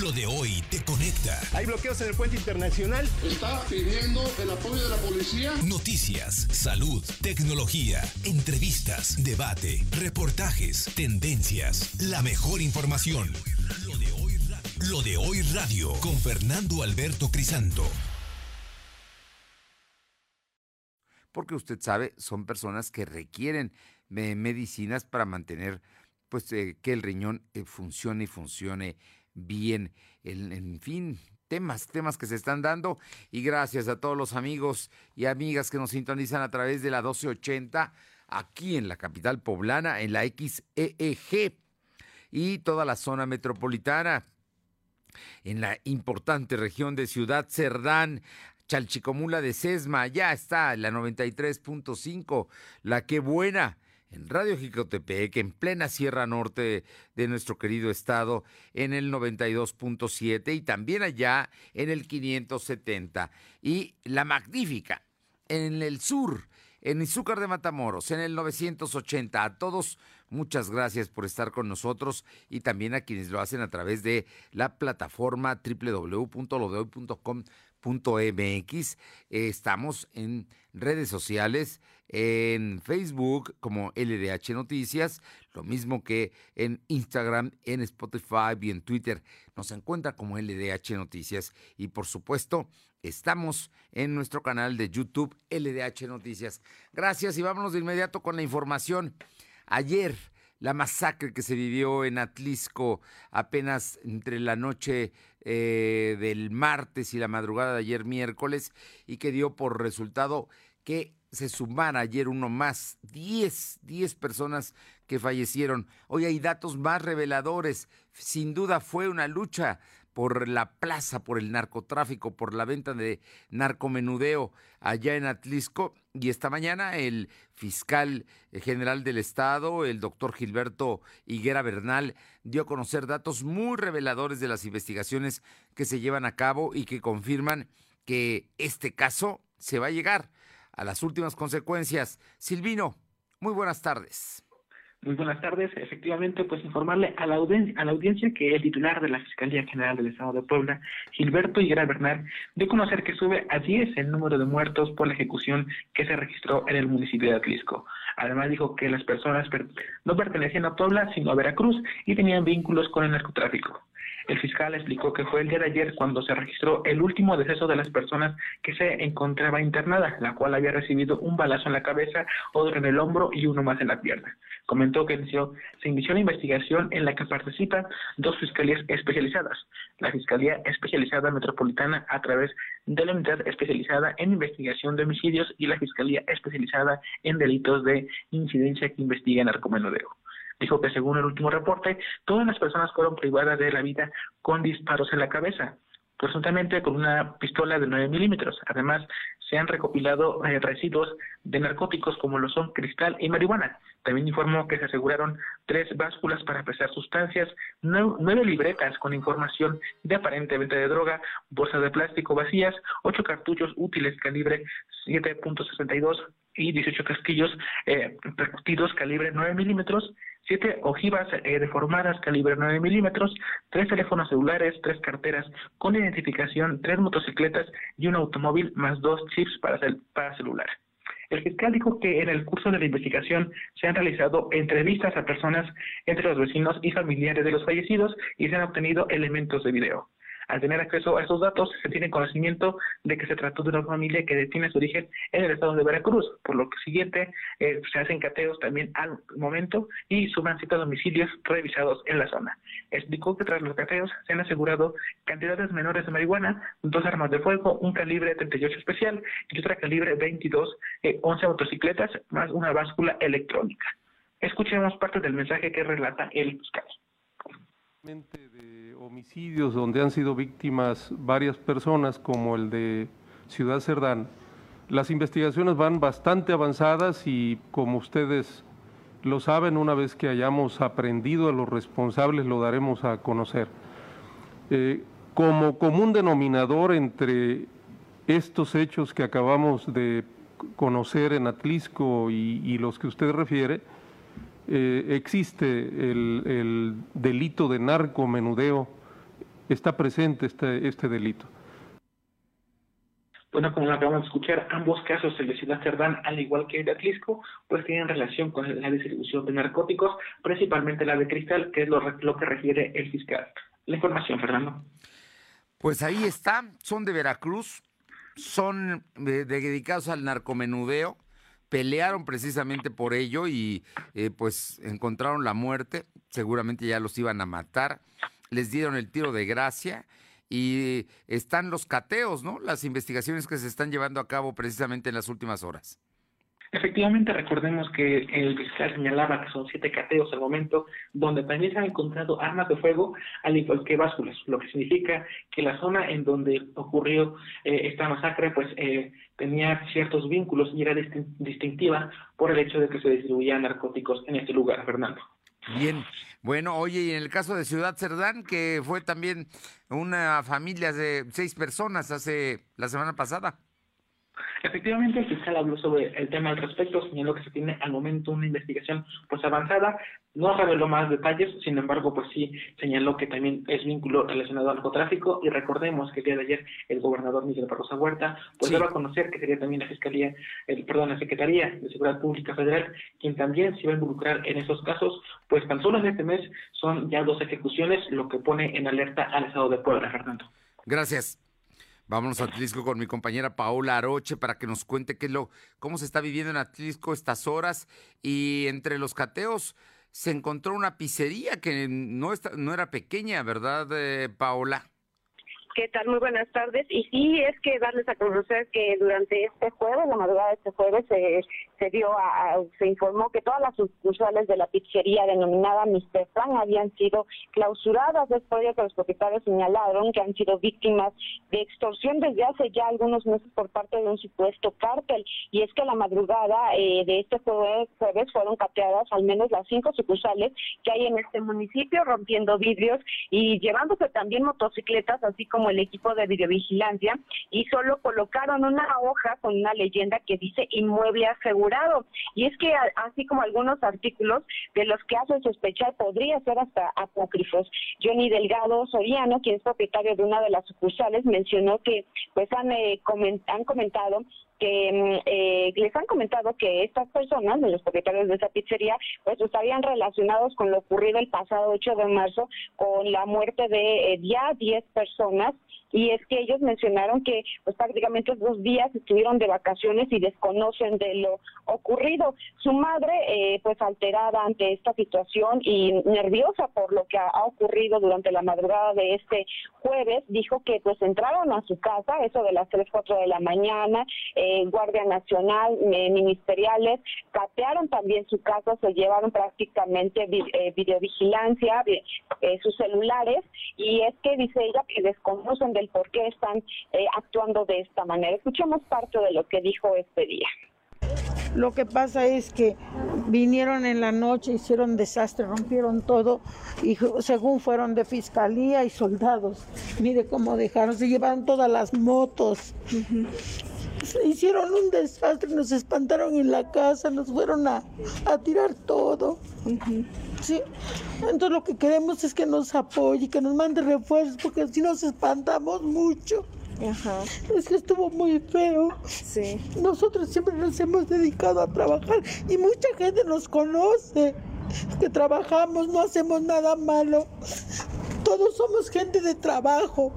Lo de hoy te conecta. Hay bloqueos en el puente internacional. Está pidiendo el apoyo de la policía. Noticias, salud, tecnología, entrevistas, debate, reportajes, tendencias, la mejor información. Lo de hoy, Lo de hoy radio con Fernando Alberto Crisanto. Porque usted sabe, son personas que requieren eh, medicinas para mantener pues eh, que el riñón eh, funcione y funcione bien. en fin, temas, temas que se están dando. Y gracias a todos los amigos y amigas que nos sintonizan a través de la 1280 aquí en la capital poblana, en la XEEG y toda la zona metropolitana. En la importante región de Ciudad Cerdán, Chalchicomula de Sesma, ya está la 93.5, la que buena en Radio Jicotepec, en plena Sierra Norte de nuestro querido estado, en el 92.7 y también allá en el 570. Y la magnífica, en el sur, en Izúcar de Matamoros, en el 980. A todos, muchas gracias por estar con nosotros y también a quienes lo hacen a través de la plataforma www.lodehoy.com.mx. estamos en redes sociales en Facebook como LDH Noticias, lo mismo que en Instagram, en Spotify y en Twitter. Nos encuentra como LDH Noticias y por supuesto estamos en nuestro canal de YouTube LDH Noticias. Gracias y vámonos de inmediato con la información. Ayer la masacre que se vivió en Atlisco apenas entre la noche eh, del martes y la madrugada de ayer miércoles y que dio por resultado que se sumara ayer uno más, 10, 10 personas que fallecieron. Hoy hay datos más reveladores. Sin duda fue una lucha por la plaza, por el narcotráfico, por la venta de narcomenudeo allá en Atlisco. Y esta mañana el fiscal general del Estado, el doctor Gilberto Higuera Bernal, dio a conocer datos muy reveladores de las investigaciones que se llevan a cabo y que confirman que este caso se va a llegar a las últimas consecuencias. Silvino, muy buenas tardes. Muy buenas tardes. Efectivamente, pues informarle a la, audiencia, que el titular de la Fiscalía General del Estado de Puebla, Gilberto Higuera Bernal, dio a conocer que sube a 10 el número de muertos por la ejecución que se registró en el municipio de Atlisco. Además dijo que las personas no pertenecían a Puebla, sino a Veracruz y tenían vínculos con el narcotráfico. El fiscal explicó que fue el día de ayer cuando se registró el último deceso de las personas que se encontraba internada, la cual había recibido un balazo en la cabeza, otro en el hombro y uno más en la pierna. Comentó que se inició la investigación en la que participan dos fiscalías especializadas, la Fiscalía Especializada Metropolitana a través de la Unidad Especializada en Investigación de Homicidios y la Fiscalía Especializada en Delitos de Incidencia que investiga narcomenudeo. Dijo que según el último reporte, todas las personas fueron privadas de la vida con disparos en la cabeza, presuntamente con una pistola de 9 milímetros. Además, se han recopilado eh, residuos de narcóticos como lo son cristal y marihuana. También informó que se aseguraron tres básculas para pesar sustancias, nueve libretas con información de aparente venta de droga, bolsas de plástico vacías, ocho cartuchos útiles calibre 7.62 y 18 casquillos eh, percutidos calibre 9 milímetros, siete ojivas eh, deformadas calibre 9 milímetros, tres teléfonos celulares, tres carteras con identificación, tres motocicletas y un automóvil más dos chips para, para celular. El fiscal dijo que en el curso de la investigación se han realizado entrevistas a personas entre los vecinos y familiares de los fallecidos y se han obtenido elementos de video. Al tener acceso a estos datos, se tiene conocimiento de que se trató de una familia que tiene su origen en el estado de Veracruz, por lo que siguiente eh, se hacen cateos también al momento y suman citas domicilios revisados en la zona. Explicó que tras los cateos se han asegurado cantidades menores de marihuana, dos armas de fuego, un calibre 38 especial y otra calibre 22, 11 eh, motocicletas, más una báscula electrónica. Escuchemos parte del mensaje que relata el fiscal homicidios donde han sido víctimas varias personas, como el de Ciudad Cerdán, las investigaciones van bastante avanzadas y como ustedes lo saben, una vez que hayamos aprendido a los responsables lo daremos a conocer. Eh, como común denominador entre estos hechos que acabamos de conocer en Atlisco y los que usted refiere, eh, existe el, delito de narcomenudeo está presente este, este delito. Bueno, como lo acabamos de escuchar, ambos casos, el de Ciudad Cerdán, al igual que el de Atlisco, pues tienen relación con la distribución de narcóticos, principalmente la de cristal, que es lo, lo que refiere el fiscal. La información, Fernando. Pues ahí está, son de Veracruz, son eh, dedicados al narcomenudeo, pelearon precisamente por ello y eh, pues encontraron la muerte, seguramente ya los iban a matar, les dieron el tiro de gracia y están los cateos, ¿no? Las investigaciones que se están llevando a cabo precisamente en las últimas horas. Efectivamente, recordemos que el fiscal señalaba que son siete cateos al momento, donde también se han encontrado armas de fuego, al igual que básculas, lo que significa que la zona en donde ocurrió eh, esta masacre, pues eh, tenía ciertos vínculos y era distintiva por el hecho de que se distribuían narcóticos en este lugar, Fernando. Bien, bueno, oye, y en el caso de Ciudad Cerdán, que fue también una familia de seis personas hace la semana pasada. Efectivamente, el fiscal habló sobre el tema al respecto, señaló que se tiene al momento una investigación pues avanzada, no reveló más detalles, sin embargo, pues sí señaló que también es vínculo relacionado al narcotráfico y recordemos que el día de ayer el gobernador Miguel Barroso Huerta pues debe conocer que sería también la Fiscalía, el, perdón, la Secretaría de Seguridad Pública Federal quien también se va a involucrar en esos casos, pues tan solo en este mes son ya dos ejecuciones, lo que pone en alerta al Estado de Puebla, Fernando. Gracias. Vámonos a Atlisco con mi compañera Paola Aroche para que nos cuente qué lo, cómo se está viviendo en Atlisco estas horas. Y entre los cateos se encontró una pizzería que no, no era pequeña, ¿verdad, eh, Paola? ¿Qué tal? Muy buenas tardes. Y sí, es que darles a conocer que durante este jueves, la madrugada de este jueves, se, se dio a, se informó que todas las sucursales de la pizzería denominada Mr. Frank habían sido clausuradas después de que los propietarios señalaron que han sido víctimas de extorsión desde hace ya algunos meses por parte de un supuesto cártel. Y es que la madrugada eh, de este jueves, jueves fueron cateadas al menos las cinco sucursales que hay en este municipio, rompiendo vidrios y llevándose también motocicletas, así como el equipo de videovigilancia y solo colocaron una hoja con una leyenda que dice inmueble asegurado. Y es que así como algunos artículos de los que hacen sospechar podría ser hasta apócrifos. Johnny Delgado Soriano, quien es propietario de una de las sucursales, mencionó que pues han, eh, han comentado que mm, eh, les han comentado que estas personas, los propietarios de esa pizzería, pues estarían relacionados con lo ocurrido el pasado 8 de marzo con la muerte de eh, ya 10 personas y es que ellos mencionaron que pues prácticamente dos días estuvieron de vacaciones y desconocen de lo ocurrido. Su madre, eh, pues alterada ante esta situación y nerviosa por lo que ha, ocurrido durante la madrugada de este jueves, dijo que pues entraron a su casa, eso de las 3, 4 de la mañana, eh, Guardia Nacional, eh, ministeriales, catearon también su casa, se llevaron prácticamente videovigilancia, sus celulares, y es que dice ella que desconocen de por qué están eh, actuando de esta manera. Escuchemos parte de lo que dijo este día. Lo que pasa es que vinieron en la noche, hicieron desastre, rompieron todo y según fueron de fiscalía y soldados. Mire cómo dejaron, se llevaron todas las motos. Hicieron un desastre, nos espantaron en la casa, nos fueron a, tirar todo. Sí. Entonces lo que queremos es que nos apoye, que nos mande refuerzos, porque si nos espantamos mucho. Ajá. Es que estuvo muy feo. Sí. Nosotros siempre nos hemos dedicado a trabajar y mucha gente nos conoce. Que trabajamos, no hacemos nada malo. Todos somos gente de trabajo.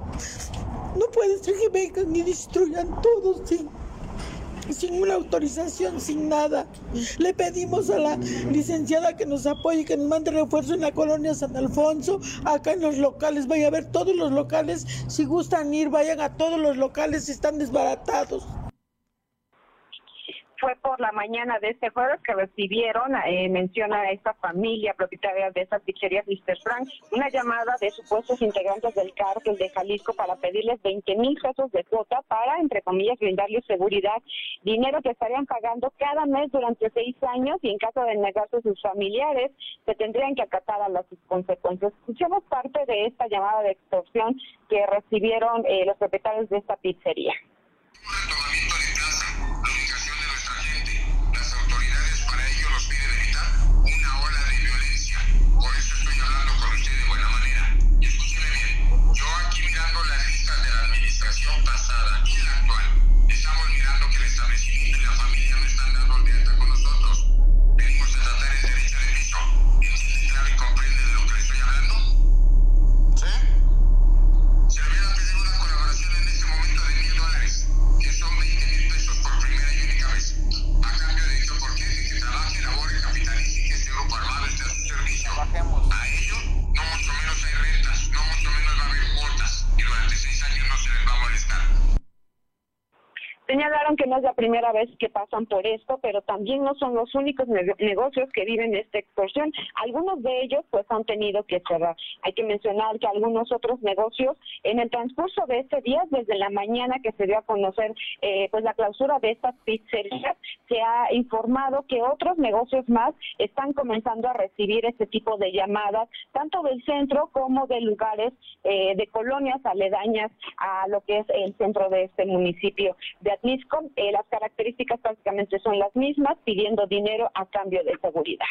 No puede ser que vengan y destruyan todo sin sin una autorización, sin nada. Le pedimos a la licenciada que nos apoye, que nos mande refuerzo en la colonia San Alfonso, acá en los locales, vaya a ver todos los locales, si gustan ir, vayan a todos los locales, están desbaratados fue por la mañana de este jueves que recibieron, eh, menciona a esta familia propietaria de esa pizzería Mr. Frank, una llamada de supuestos integrantes del cártel de Jalisco para pedirles 20 mil pesos de cuota para, entre comillas, brindarles seguridad, dinero que estarían pagando cada mes durante seis años y en caso de negarse sus familiares, se tendrían que acatar a las consecuencias. Escuchemos parte de esta llamada de extorsión que recibieron eh, los propietarios de esta pizzería. Señalaron que no es la primera vez que pasan por esto, pero también no son los únicos negocios que viven esta extorsión. Algunos de ellos pues han tenido que cerrar. Hay que mencionar que algunos otros negocios en el transcurso de este día, desde la mañana que se dio a conocer eh, pues la clausura de estas pizzerías, se ha informado que otros negocios más están comenzando a recibir este tipo de llamadas, tanto del centro como de lugares eh, de colonias aledañas a lo que es el centro de este municipio de Atlisco. Eh, las características prácticamente son las mismas, pidiendo dinero a cambio de seguridad.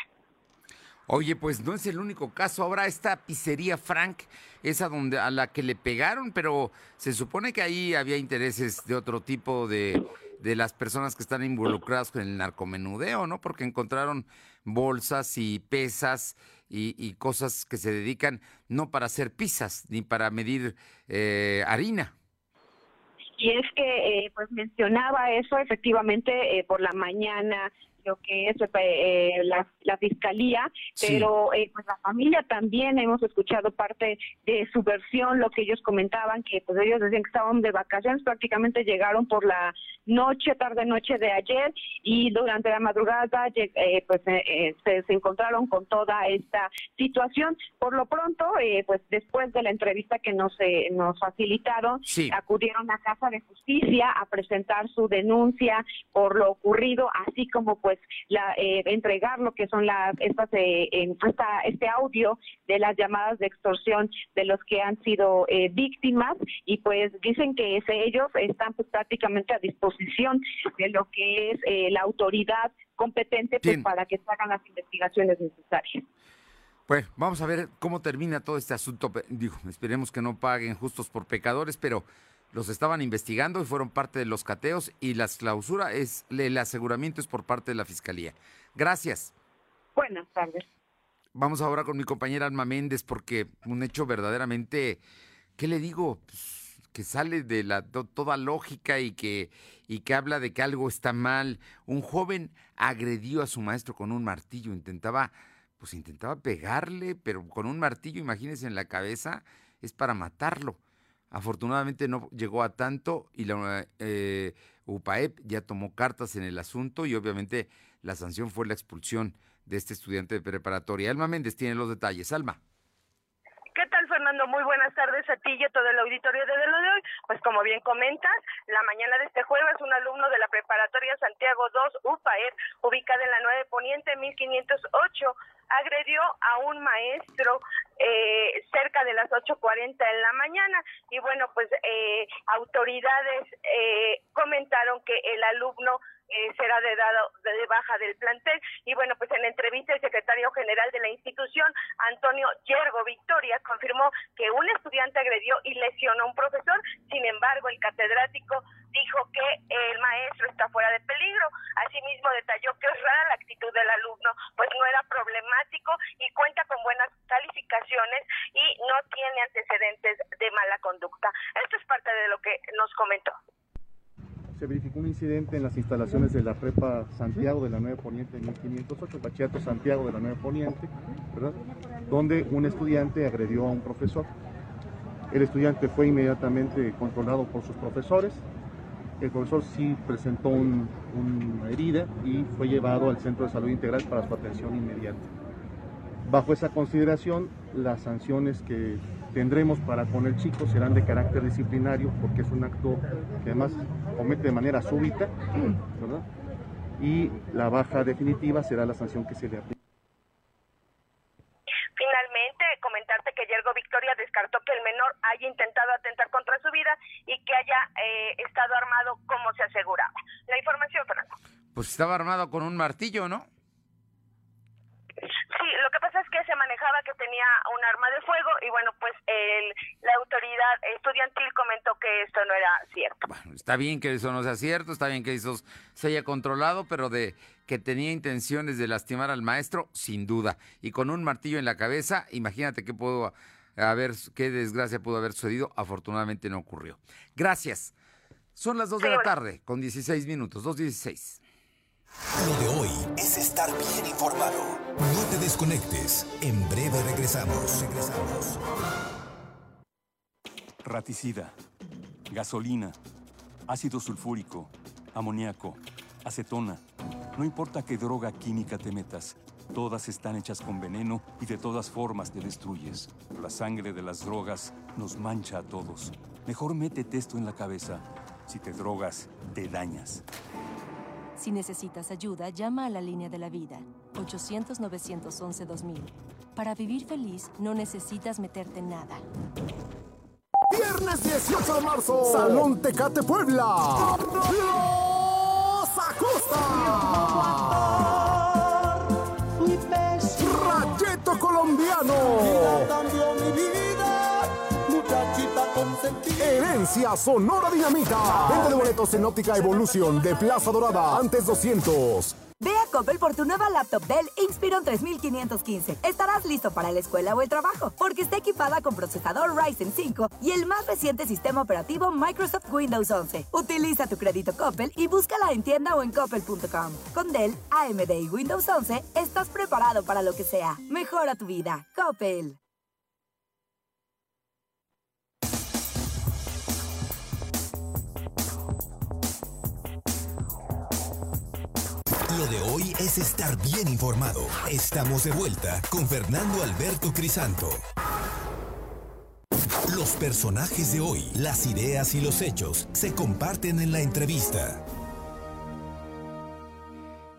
Oye, pues no es el único caso. Ahora esta pizzería Frank, esa donde a la que le pegaron, pero se supone que ahí había intereses de otro tipo de, de las personas que están involucradas con el narcomenudeo, ¿no? Porque encontraron bolsas y pesas y, cosas que se dedican no para hacer pizzas ni para medir eh, harina. Y es que, eh, pues mencionaba eso efectivamente eh, por la mañana lo que es eh, la, fiscalía, pero eh, pues la familia también hemos escuchado parte de su versión, lo que ellos comentaban, que pues ellos decían que estaban de vacaciones, prácticamente llegaron por la noche, tarde noche de ayer y durante la madrugada eh, pues se, encontraron con toda esta situación. Por lo pronto, pues después de la entrevista que nos, nos facilitaron, acudieron a Casa de Justicia a presentar su denuncia por lo ocurrido, así como pues pues, la, eh, entregar lo que son las estas eh, este audio de las llamadas de extorsión de los que han sido eh, víctimas y pues dicen que ellos están pues, prácticamente a disposición de lo que es la autoridad competente pues, para que se hagan las investigaciones necesarias. Bueno, vamos a ver cómo termina todo este asunto. Digo, esperemos que no paguen justos por pecadores, pero los estaban investigando y fueron parte de los cateos y la clausura es, el aseguramiento es por parte de la fiscalía. Gracias. Buenas tardes. Vamos ahora con mi compañera Alma Méndez porque un hecho verdaderamente, ¿qué le digo? Pues, que sale de la toda lógica y que y que habla de que algo está mal. Un joven agredió a su maestro con un martillo, intentaba pues intentaba pegarle, pero con un martillo, imagínense en la cabeza, es para matarlo. Afortunadamente no llegó a tanto y la eh, UPAEP ya tomó cartas en el asunto y obviamente la sanción fue la expulsión de este estudiante de preparatoria. Alma Méndez tiene los detalles. Alma. ¿Qué tal, Fernando? Muy buenas tardes a ti y a todo el auditorio de lo de hoy. Pues como bien comentas, la mañana de este jueves un alumno de la preparatoria Santiago 2 UPAEP, ubicada en la 9 Poniente 1508, agredió a un maestro eh, cerca de las 8.40 en la mañana y bueno, pues eh, autoridades eh, comentaron que el alumno eh, será de, dado, de baja del plantel. Y bueno, pues en entrevista el secretario general de la institución, Antonio Yergo Victoria, confirmó que un estudiante agredió y lesionó a un profesor. Sin embargo, el catedrático dijo que el maestro está fuera de peligro. Asimismo, detalló que es rara la actitud del alumno, pues no era problemático y cuenta con buenas calificaciones y no tiene antecedentes de mala conducta. Esto es parte de lo que nos comentó se verificó un incidente en las instalaciones de la Prepa Santiago de la 9 Poniente 1508, Bachillerato Santiago de la 9 Poniente, ¿verdad? donde un estudiante agredió a un profesor. El estudiante fue inmediatamente controlado por sus profesores. El profesor sí presentó una herida y fue llevado al Centro de Salud Integral para su atención inmediata. Bajo esa consideración, las sanciones que tendremos para con el chico serán de carácter disciplinario porque es un acto que además comete de manera súbita, ¿verdad? Y la baja definitiva será la sanción que se le aplique. Finalmente, comentarte que Yergo Victoria descartó que el menor haya intentado atentar contra su vida y que haya eh, estado armado como se aseguraba. La información, Fernando. Pues estaba armado con un martillo, ¿no? Sí, lo que manejaba que tenía un arma de fuego y bueno, pues el, la autoridad estudiantil comentó que esto no era cierto. Bueno, está bien que eso no sea cierto, está bien que eso se haya controlado, pero de que tenía intenciones de lastimar al maestro, sin duda. Y con un martillo en la cabeza, imagínate qué pudo haber, qué desgracia pudo haber sucedido. Afortunadamente no ocurrió. Gracias. Son las 2 de la tarde, con 16 minutos, 2.16. Lo de hoy es estar bien informado. No te desconectes. En breve regresamos. Regresamos. Raticida, gasolina, ácido sulfúrico amoníaco, acetona. No importa qué droga química te metas, todas están hechas con veneno y de todas formas te destruyes. La sangre de las drogas nos mancha a todos. Mejor métete esto en la cabeza. Si te drogas, te dañas. Si necesitas ayuda, llama a la línea de la vida, 800-911-2000. Para vivir feliz, no necesitas meterte en nada. Viernes 18 de marzo, Salón Tecate Puebla. Los Acosta. Rayeto Colombiano. Herencia Sonora Dinamita. Venta de boletos en óptica Evolución de Plaza Dorada. Antes 200. Ve a Coppel por tu nueva laptop Dell Inspiron 3515. Estarás listo para la escuela o el trabajo, porque está equipada con procesador Ryzen 5 y el más reciente sistema operativo Microsoft Windows 11. Utiliza tu crédito Coppel y búscala en tienda o en coppel.com. Con Dell, AMD y Windows 11, estás preparado para lo que sea. Mejora tu vida. Coppel. Lo de hoy es estar bien informado. Estamos de vuelta con Fernando Alberto Crisanto. Los personajes de hoy, las ideas y los hechos se comparten en la entrevista.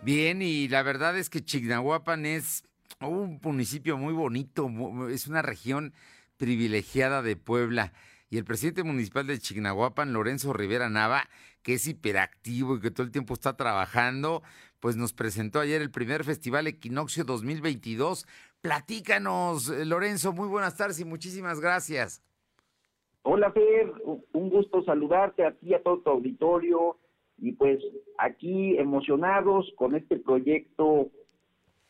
Bien, y la verdad es que Chignahuapan es un municipio muy bonito, es una región privilegiada de Puebla. Y el presidente municipal de Chignahuapan, Lorenzo Rivera Nava, que es hiperactivo y que todo el tiempo está trabajando, pues nos presentó ayer el primer Festival Equinoccio 2022. Platícanos, eh, Lorenzo, muy buenas tardes y muchísimas gracias. Hola, Fer, un gusto saludarte a ti, a todo tu auditorio, y pues aquí emocionados con este proyecto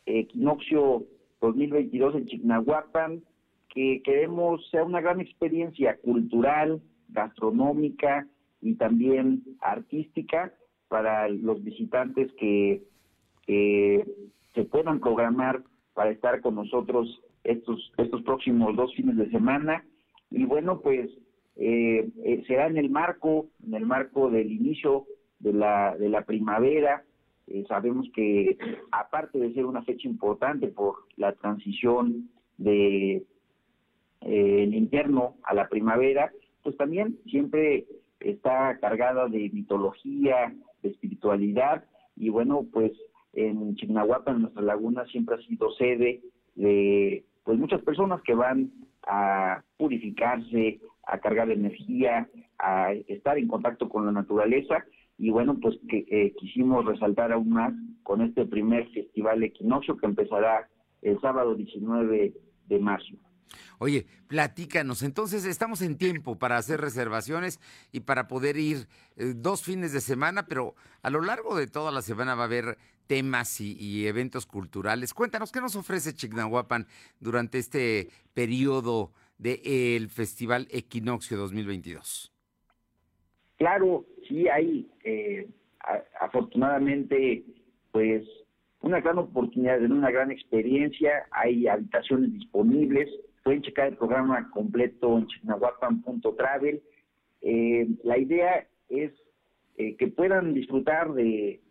Equinoccio 2022 en Chignahuapan, que queremos sea una gran experiencia cultural, gastronómica y también artística para los visitantes que, se puedan programar para estar con nosotros estos, estos próximos dos fines de semana. Y bueno, pues eh, eh, será en el marco, en el marco del inicio de la, de la primavera. Eh, sabemos que aparte de ser una fecha importante por la transición de el invierno a la primavera, pues también siempre está cargada de mitología, de espiritualidad y bueno, pues en Chignahuapan, en nuestra laguna, siempre ha sido sede de pues muchas personas que van a purificarse, a cargar energía, a estar en contacto con la naturaleza y bueno, pues que eh, quisimos resaltar aún más con este primer festival equinoccio que empezará el sábado 19 de marzo. Oye, platícanos, entonces estamos en tiempo para hacer reservaciones y para poder ir eh, dos fines de semana, pero a lo largo de toda la semana va a haber temas y, eventos culturales. Cuéntanos, ¿qué nos ofrece Chignahuapan durante este periodo del Festival Equinoccio 2022? Claro, sí hay, eh, afortunadamente, pues una gran oportunidad, una gran experiencia, hay habitaciones disponibles, Pueden checar el programa completo en chignahuapan.travel. Eh, la idea es eh, que puedan disfrutar de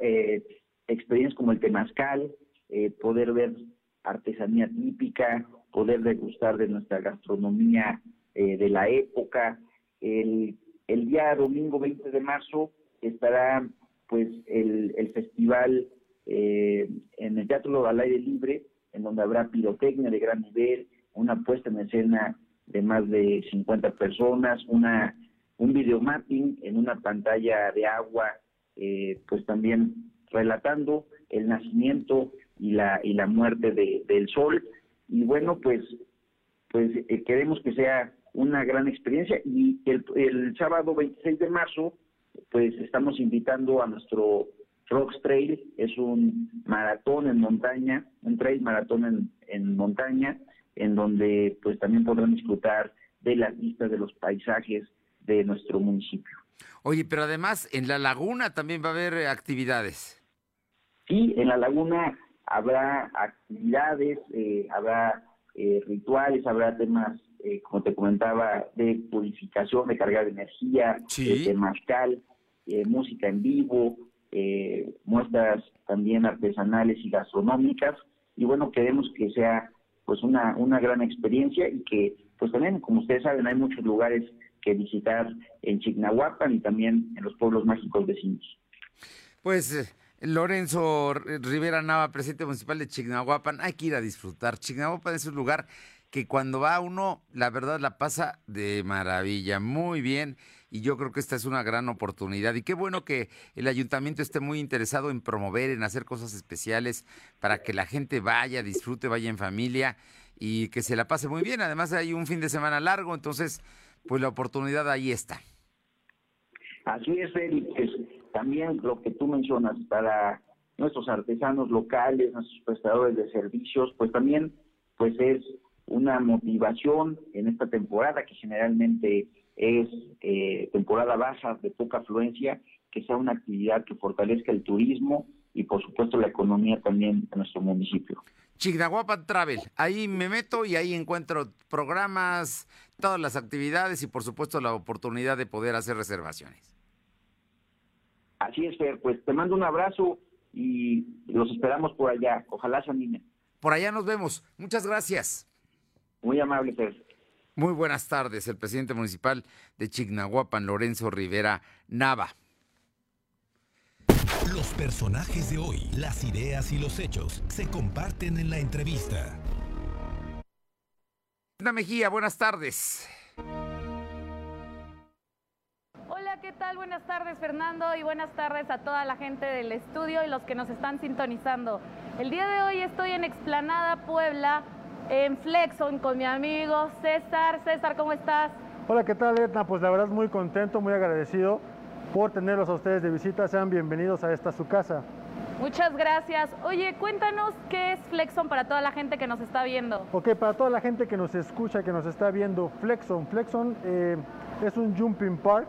eh, experiencias como el temazcal, eh, poder ver artesanía típica, poder degustar de nuestra gastronomía de la época. El, el, día domingo 20 de marzo estará pues el, el festival en el Teatro al Aire Libre, en donde habrá pirotecnia de gran nivel, una puesta en escena de más de 50 personas, una un videomapping en una pantalla de agua, eh, pues también relatando el nacimiento y la y la muerte de, del sol. Y bueno pues pues eh, queremos que sea una gran experiencia. Y el, el sábado 26 de marzo pues estamos invitando a nuestro Rocks Trail, es un maratón en montaña, un trail maratón en, en montaña en donde pues también podrán disfrutar de las vistas de los paisajes de nuestro municipio. Oye, pero además en la laguna también va a haber actividades. Sí, en la laguna habrá actividades, eh, habrá eh, rituales, habrá temas, eh, como te comentaba, de purificación, de cargar energía, de mascal. eh, música en vivo, eh, muestras también artesanales y gastronómicas. Y bueno, queremos que sea pues una, una gran experiencia y que pues también, como ustedes saben, hay muchos lugares que visitar en Chignahuapan y también en los pueblos mágicos vecinos. Pues eh, Lorenzo Rivera Nava, presidente municipal de Chignahuapan, hay que ir a disfrutar. Chignahuapan es un lugar que cuando va uno, la verdad la pasa de maravilla, muy bien. Y yo creo que esta es una gran oportunidad. Y qué bueno que el ayuntamiento esté muy interesado en promover, en hacer cosas especiales para que la gente vaya, disfrute, vaya en familia y que se la pase muy bien. Además hay un fin de semana largo, entonces pues la oportunidad ahí está. Así es, Félix. También lo que tú mencionas para nuestros artesanos locales, nuestros prestadores de servicios, pues también pues es una motivación en esta temporada que generalmente es eh, temporada baja de poca afluencia, que sea una actividad que fortalezca el turismo y por supuesto la economía también de nuestro municipio. Chignahuapan Travel, ahí me meto y ahí encuentro programas, todas las actividades y por supuesto la oportunidad de poder hacer reservaciones. Así es, Fer, pues te mando un abrazo y los esperamos por allá. Ojalá se animen. Por allá nos vemos. Muchas gracias. Muy amable, Fer. Muy buenas tardes, el presidente municipal de Chignahuapan, Lorenzo Rivera Nava. Los personajes de hoy, las ideas y los hechos se comparten en la entrevista. Ana Mejía, buenas tardes. Hola, ¿qué tal? Buenas tardes, Fernando, y buenas tardes a toda la gente del estudio y los que nos están sintonizando. El día de hoy estoy en Explanada, Puebla, en Flexon con mi amigo César. César, ¿cómo estás? Hola, ¿qué tal, Edna? Pues la verdad muy contento, muy agradecido por tenerlos a ustedes de visita. Sean bienvenidos a esta su casa. Muchas gracias. Oye, cuéntanos qué es Flexon para toda la gente que nos está viendo. Ok, para toda la gente que nos escucha, que nos está viendo, Flexon. Flexon eh, es un jumping park,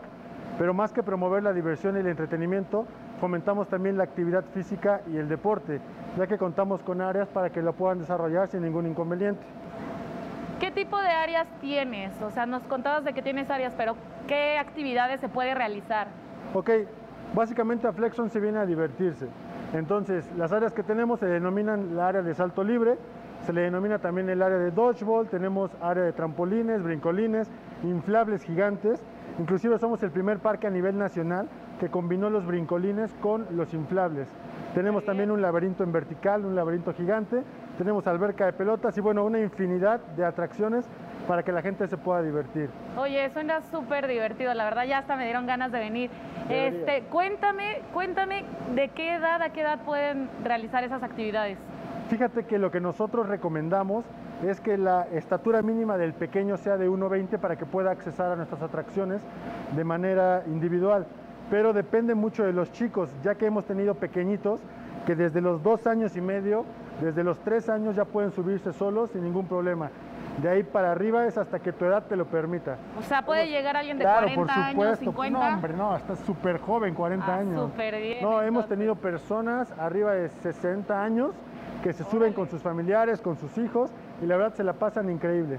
pero más que promover la diversión y el entretenimiento, fomentamos también la actividad física y el deporte, ya que contamos con áreas para que lo puedan desarrollar sin ningún inconveniente. ¿Qué tipo de áreas tienes? O sea, nos contabas de que tienes áreas, pero ¿qué actividades se puede realizar? Ok, básicamente a Flexon se viene a divertirse. Entonces, las áreas que tenemos se denominan la área de salto libre, se le denomina también el área de dodgeball, tenemos área de trampolines, brincolines, inflables gigantes, inclusive somos el primer parque a nivel nacional que combinó los brincolines con los inflables. Tenemos también un laberinto en vertical, un laberinto gigante, tenemos alberca de pelotas y bueno, una infinidad de atracciones para que la gente se pueda divertir. Oye, suena súper divertido, la verdad ya hasta me dieron ganas de venir. Este, cuéntame, cuéntame de qué edad a qué edad pueden realizar esas actividades. Fíjate que lo que nosotros recomendamos es que la estatura mínima del pequeño sea de 1,20 para que pueda accesar a nuestras atracciones de manera individual. Pero depende mucho de los chicos, ya que hemos tenido pequeñitos que desde los dos años y medio, desde los tres años ya pueden subirse solos sin ningún problema. De ahí para arriba es hasta que tu edad te lo permita. O sea, puede llegar alguien de claro, 40 por supuesto. años, 50. No, hombre, no, estás súper joven, 40 Ah, años. súper bien, No, hemos tenido personas arriba de 60 años que se suben con sus familiares, con sus hijos y la verdad se la pasan increíble.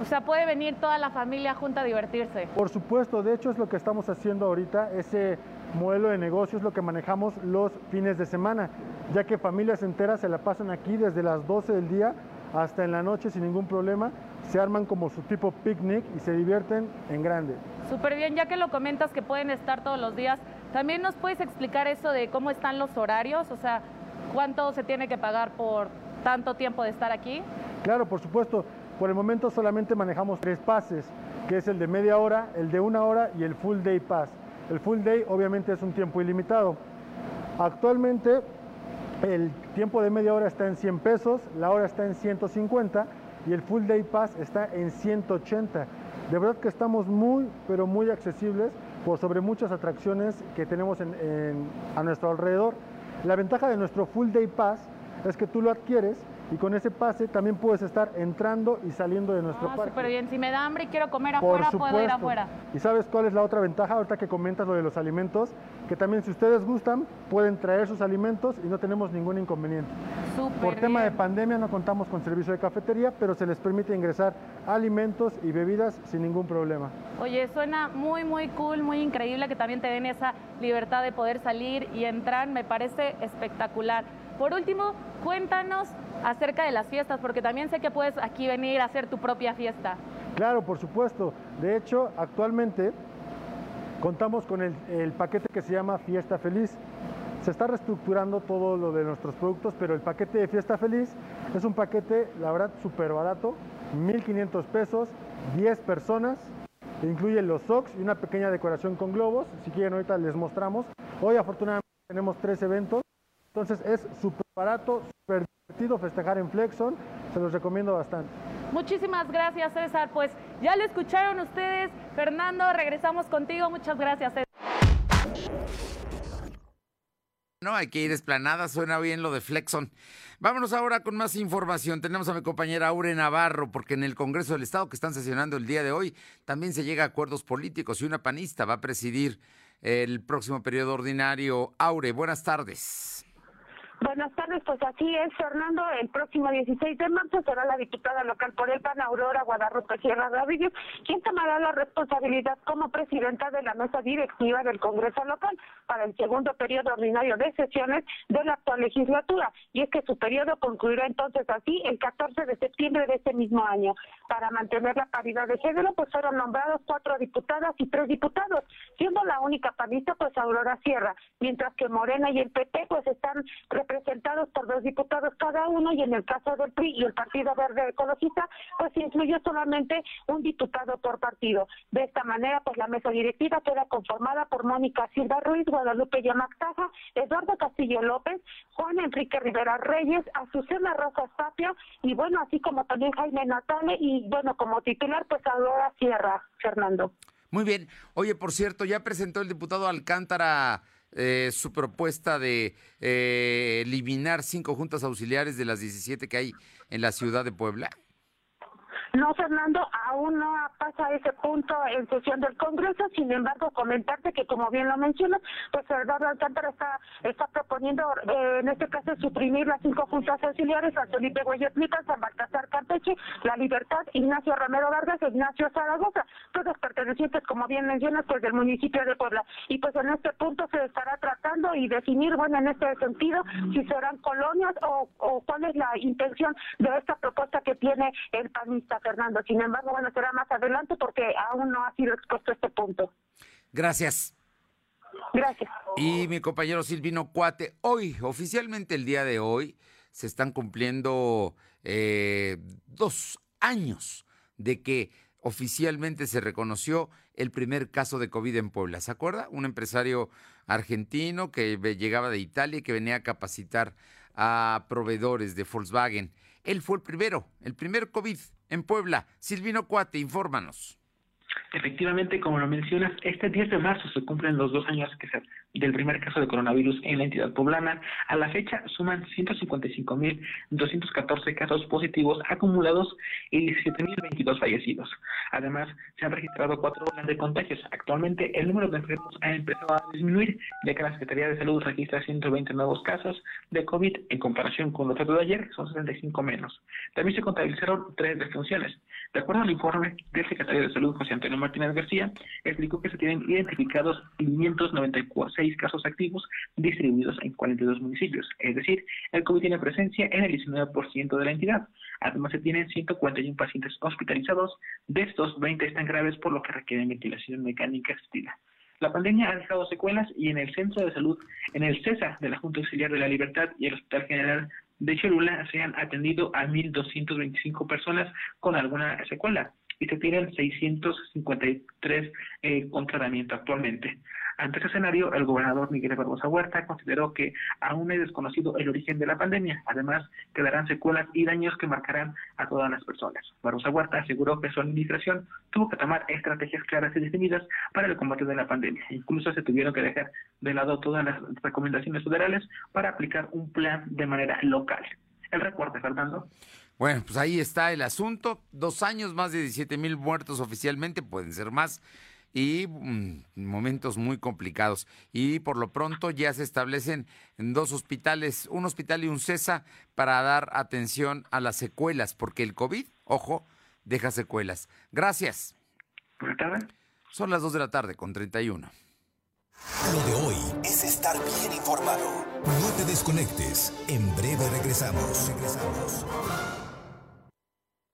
O sea, puede venir toda la familia junta a divertirse. Por supuesto, de hecho es lo que estamos haciendo ahorita, ese modelo de negocio es lo que manejamos los fines de semana, ya que familias enteras se la pasan aquí desde las 12 del día hasta en la noche sin ningún problema, se arman como su tipo picnic y se divierten en grande. Súper bien, ya que lo comentas que pueden estar todos los días, también nos puedes explicar eso de cómo están los horarios, o sea, cuánto se tiene que pagar por tanto tiempo de estar aquí. Claro, por supuesto, por el momento solamente manejamos tres pases, que es el de media hora, el de una hora y el full day pass. El full day obviamente es un tiempo ilimitado. Actualmente el tiempo de media hora está en 100 pesos, la hora está en 150 y el full day pass está en 180. De verdad que estamos muy, pero muy accesibles por sobre muchas atracciones que tenemos en- en- a nuestro alrededor. La ventaja de nuestro full day pass es que tú lo adquieres y con ese pase también puedes estar entrando y saliendo de nuestro Ah, parque. súper bien, si me da hambre y quiero comer Por afuera, puedo ir afuera. ¿Y sabes cuál es la otra ventaja ahorita que comentas lo de los alimentos? Que también si ustedes gustan pueden traer sus alimentos y no tenemos ningún inconveniente. Por tema de pandemia no contamos con servicio de cafetería, pero se les permite ingresar alimentos y bebidas sin ningún problema. Oye, suena muy, muy cool, muy increíble que también te den esa libertad de poder salir y entrar. Me parece espectacular. Por último, cuéntanos acerca de las fiestas, porque también sé que puedes aquí venir a hacer tu propia fiesta. Claro, por supuesto. De hecho, actualmente contamos con el, paquete que se llama Fiesta Feliz. Se está reestructurando todo lo de nuestros productos, pero el paquete de Fiesta Feliz es un paquete, la verdad, súper barato, 1.500 pesos, 10 personas, incluye los socks y una pequeña decoración con globos. Si quieren, ahorita les mostramos. Hoy, afortunadamente, tenemos tres eventos, entonces es súper barato, súper divertido festejar en Flexon, se los recomiendo bastante. Muchísimas gracias, César. Pues ya lo escucharon ustedes. Fernando, regresamos contigo. Muchas gracias, César. No, hay que ir esplanada, suena bien lo de Flexon. Vámonos ahora con más información. Tenemos a mi compañera Aure Navarro, porque en el Congreso del Estado que están sesionando el día de hoy, también se llega a acuerdos políticos y una panista va a presidir el próximo periodo ordinario. Aure, buenas tardes. Buenas tardes, pues así es, Fernando. El próximo 16 de marzo será la diputada local por el PAN, Aurora Guadalupe Sierra Gavillo, quien tomará la responsabilidad como presidenta de la mesa directiva del Congreso local para el segundo periodo ordinario de sesiones de la actual legislatura. Y es que su periodo concluirá entonces así el 14 de septiembre de este mismo año. Para mantener la paridad de género, pues fueron nombrados cuatro diputadas y tres diputados, siendo la única panista pues Aurora Sierra, mientras que Morena y el PP pues están representados por dos diputados cada uno y en el caso del PRI y el Partido Verde Ecologista pues incluyó solamente un diputado por partido. De esta manera pues la mesa directiva queda conformada por Mónica Silva Ruiz, Guadalupe Yamactaja, Eduardo Castillo López, Juan Enrique Rivera Reyes, Azucena Rosa Tapia y bueno así como también Jaime Natale y bueno como titular pues Aurora Sierra, Fernando. Muy bien. Oye, por cierto, ya presentó el diputado Alcántara eh, su propuesta de eh, eliminar cinco juntas auxiliares de las 17 que hay en la ciudad de Puebla? No, Fernando, aún no pasa ese punto en sesión del Congreso, sin embargo, comentarte que, como bien lo mencionas, pues Eduardo Alcántara está, está proponiendo, eh, en este caso, suprimir las cinco juntas auxiliares, San Felipe Guayaplica, San Baltasar Campeche, La Libertad, Ignacio Romero Vargas e Ignacio Zaragoza, todos pertenecientes, como bien mencionas, pues del municipio de Puebla. Y pues en este punto se estará tratando y definir, bueno, en este sentido, si serán colonias o, o cuál es la intención de esta propuesta que tiene el panista Fernando. Sin embargo, bueno, será más adelante porque aún no ha sido expuesto este punto. Gracias. Gracias. Y mi compañero Silvino Cuate, hoy, oficialmente el día de hoy, se están cumpliendo eh, dos años de que oficialmente se reconoció el primer caso de COVID en Puebla. ¿Se acuerda? Un empresario argentino que llegaba de Italia y que venía a capacitar a proveedores de Volkswagen. Él fue el primero, el primer COVID en Puebla. Silvino Cuate, infórmanos. Efectivamente, como lo mencionas, este 10 de marzo se cumplen los dos años que se, del primer caso de coronavirus en la entidad poblana. A la fecha suman 155.214 casos positivos acumulados y 17.022 fallecidos. Además, se han registrado cuatro olas de contagios. Actualmente, el número de enfermos ha empezado a disminuir, ya que la Secretaría de Salud registra 120 nuevos casos de COVID en comparación con los datos de ayer, son 65 menos. También se contabilizaron tres defunciones. De acuerdo al informe del secretario de Salud, José Antonio Martínez García, explicó que se tienen identificados 596 casos activos distribuidos en 42 municipios. Es decir, el COVID tiene presencia en el 19% de la entidad. Además, se tienen 141 pacientes hospitalizados. De estos, 20 están graves, por lo que requieren ventilación mecánica asistida. La pandemia ha dejado secuelas y en el Centro de Salud, en el CESA de la Junta Auxiliar de la Libertad y el Hospital General de Cholula se han atendido a 1.225 personas con alguna secuela y se tienen 653 eh, con tratamiento actualmente. Ante ese escenario, el gobernador Miguel Barbosa Huerta consideró que aún es desconocido el origen de la pandemia. Además, quedarán secuelas y daños que marcarán a todas las personas. Barbosa Huerta aseguró que su administración tuvo que tomar estrategias claras y definidas para el combate de la pandemia. Incluso se tuvieron que dejar de lado todas las recomendaciones federales para aplicar un plan de manera local. El reporte, Fernando. Bueno, pues ahí está el asunto. Dos años, más de 17 mil muertos oficialmente, pueden ser más. Y mm, momentos muy complicados. Y por lo pronto ya se establecen dos hospitales, un hospital y un CESA, para dar atención a las secuelas, porque el COVID, ojo, deja secuelas. Gracias. Son las 2 de la tarde con 31. Lo de hoy es estar bien informado. No te desconectes. En breve regresamos. Regresamos.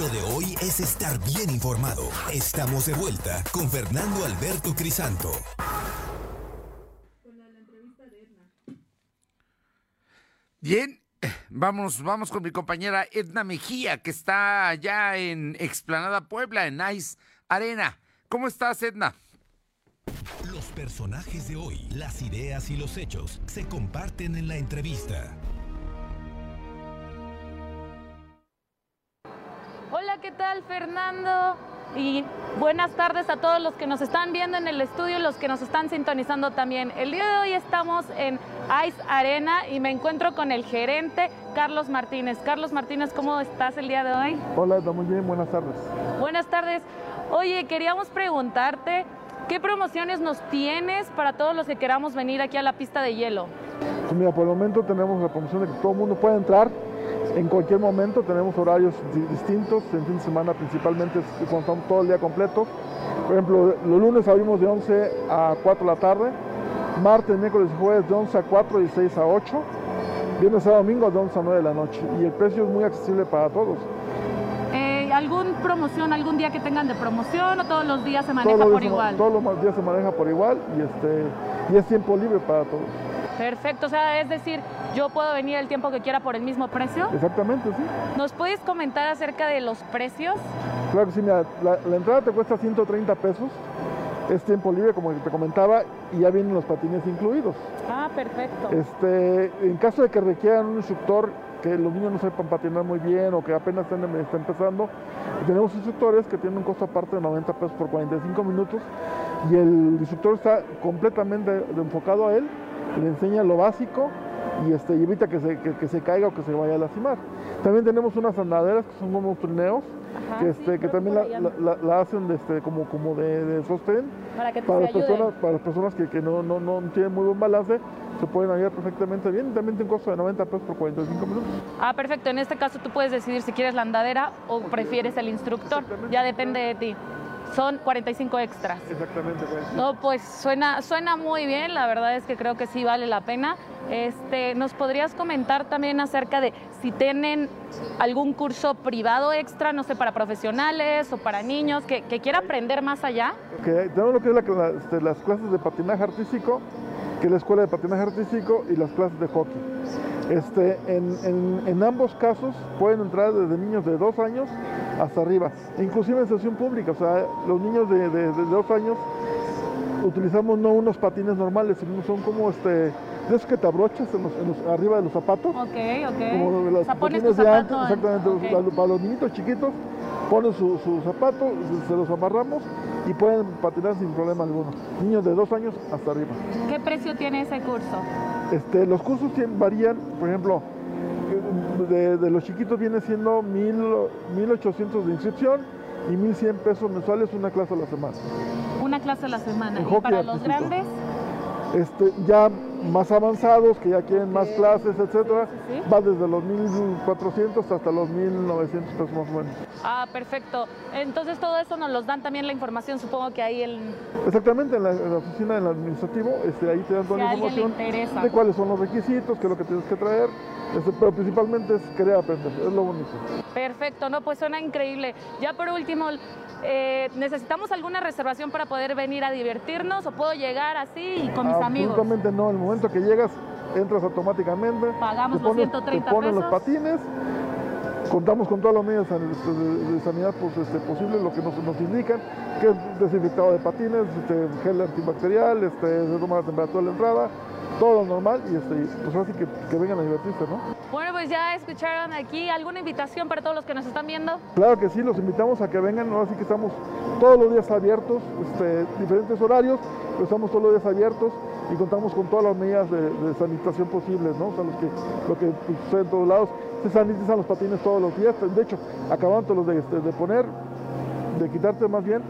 Lo de hoy es estar bien informado. Estamos de vuelta con Fernando Alberto Crisanto. Bien, vamos, vamos con mi compañera Edna Mejía, que está allá en Explanada Puebla, en Nice Arena. ¿Cómo estás, Edna? Los personajes de hoy, las ideas y los hechos se comparten en la entrevista. Hola, ¿qué tal Fernando? Y buenas tardes a todos los que nos están viendo en el estudio y los que nos están sintonizando también. El día de hoy estamos en Ice Arena y me encuentro con el gerente Carlos Martínez. Carlos Martínez, ¿cómo estás el día de hoy? Hola, está muy bien, buenas tardes. Buenas tardes. Oye, queríamos preguntarte, ¿qué promociones nos tienes para todos los que queramos venir aquí a la pista de hielo? Pues mira, por el momento tenemos la promoción de que todo el mundo puede entrar en cualquier momento tenemos horarios di- distintos, en fin de semana principalmente cuando estamos todo el día completo. Por ejemplo, los lunes abrimos de 11 a 4 de la tarde, martes, miércoles y jueves de 11 a 4 y 6 a 8, viernes a domingo de 11 a 9 de la noche. Y el precio es muy accesible para todos. Eh, ¿Algún promoción, algún día que tengan de promoción o todos los días se maneja Todos por días igual? Todos los días se maneja por igual y, este, y es tiempo libre para todos. Perfecto, o sea, es decir, yo puedo venir el tiempo que quiera por el mismo precio. Exactamente, sí. ¿Nos puedes comentar acerca de los precios? Claro que sí, mira, la, la entrada te cuesta 130 pesos, es tiempo libre como te comentaba y ya vienen los patines incluidos. Ah, perfecto. Este, en caso de que requieran un instructor que los niños no sepan patinar muy bien o que apenas estén, estén empezando, tenemos instructores que tienen un costo aparte de 90 pesos por 45 minutos y el instructor está completamente enfocado a él, le enseña lo básico y, este, y evita que se, que, que se caiga o que se vaya a lastimar. También tenemos unas andaderas que son como trineos, Ajá, que, sí, este, que también la, hacen de, este, como, como de, de sostén Para que te para las personas, para las personas que, que no, no, no tienen muy buen balance, se pueden ayudar perfectamente bien. Y también tiene un costo de 90 pesos por 45 minutos. Ah, perfecto. En este caso tú puedes decidir si quieres la andadera o prefieres el instructor. Ya depende de ti. Son 45 extras. Exactamente. pues. No, pues suena, suena muy bien, la verdad es que creo que sí vale la pena. Este, ¿Nos podrías comentar también acerca de si tienen algún curso privado extra, no sé, para profesionales o para niños que, que quiera aprender más allá? Que tenemos lo que es la- la- este, las clases de patinaje artístico, que es la escuela de patinaje artístico y las clases de hockey. Este, en, en- en ambos casos pueden entrar desde niños de dos años hasta arriba, inclusive en sesión pública, o sea, los niños de, de- de dos años utilizamos no unos patines normales, sino son como este, de esos que te abrochas en los- en los- arriba de los zapatos. Ok, ok. Como los O sea, pones patines de antes, en- exactamente, los- para, los niñitos chiquitos, ponen su, su zapato, se- se los amarramos y pueden patinar sin problema alguno. Niños de dos años hasta arriba. ¿Qué precio tiene ese curso? Este, los cursos varían, por ejemplo, de, de los chiquitos viene siendo mil, 1.800 de inscripción y 1.100 pesos mensuales una clase a la semana. Una clase a la semana. En ¿Y para los grandes? Este, ya más avanzados, que ya quieren más clases, etcétera, Sí, sí. va desde los 1.400 hasta los 1.900 pesos más o menos. Ah, perfecto. Entonces todo eso nos los dan también la información, supongo que ahí el... Exactamente, en la, en la oficina del administrativo, este, ahí te dan toda Si la información de cuáles son los requisitos, qué es lo que tienes que traer, este, pero principalmente es querer aprender, es lo único. Perfecto, no, pues suena increíble. Ya por último, eh, ¿necesitamos alguna reservación para poder venir a divertirnos o puedo llegar así y con mis amigos? Absolutamente no, el momento que llegas, entras automáticamente, Pagamos te los pones, 130 te ponen los pesos. patines, contamos con todas las medidas de, sanidad pues, este, posibles, lo que nos, nos indican, que es desinfectado de patines, este, gel antibacterial, este, se toma la temperatura de la entrada, todo normal y este, pues así que, que vengan a divertirse, ¿no? Bueno, pues ya escucharon aquí alguna invitación para todos los que nos están viendo. Claro que sí, los invitamos a que vengan, ahora sí que estamos todos los días abiertos, este, diferentes horarios, pero estamos todos los días abiertos y contamos con todas las medidas de, de sanitización posibles, ¿no? O sea, lo que, lo que sucede en todos lados, se sanitizan los patines todos los días, de hecho, acabándolos de, este, de poner, de quitarte más bien,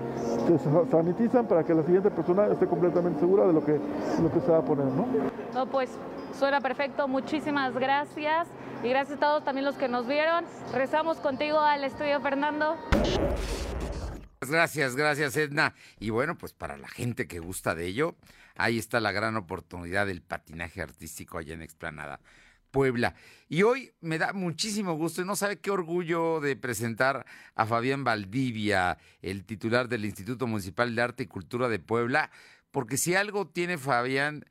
se sa- sanitizan para que la siguiente persona esté completamente segura de lo que, lo que se va a poner, ¿no? No, pues suena perfecto. Muchísimas gracias. Y gracias a todos también los que nos vieron. Rezamos contigo al estudio, Fernando. Gracias, gracias Edna. Y bueno, pues para la gente que gusta de ello, ahí está la gran oportunidad del patinaje artístico allá en Explanada, Puebla. Y hoy me da muchísimo gusto y no sabe qué orgullo de presentar a Fabián Valdivia, el titular del Instituto Municipal de Arte y Cultura de Puebla, porque si algo tiene Fabián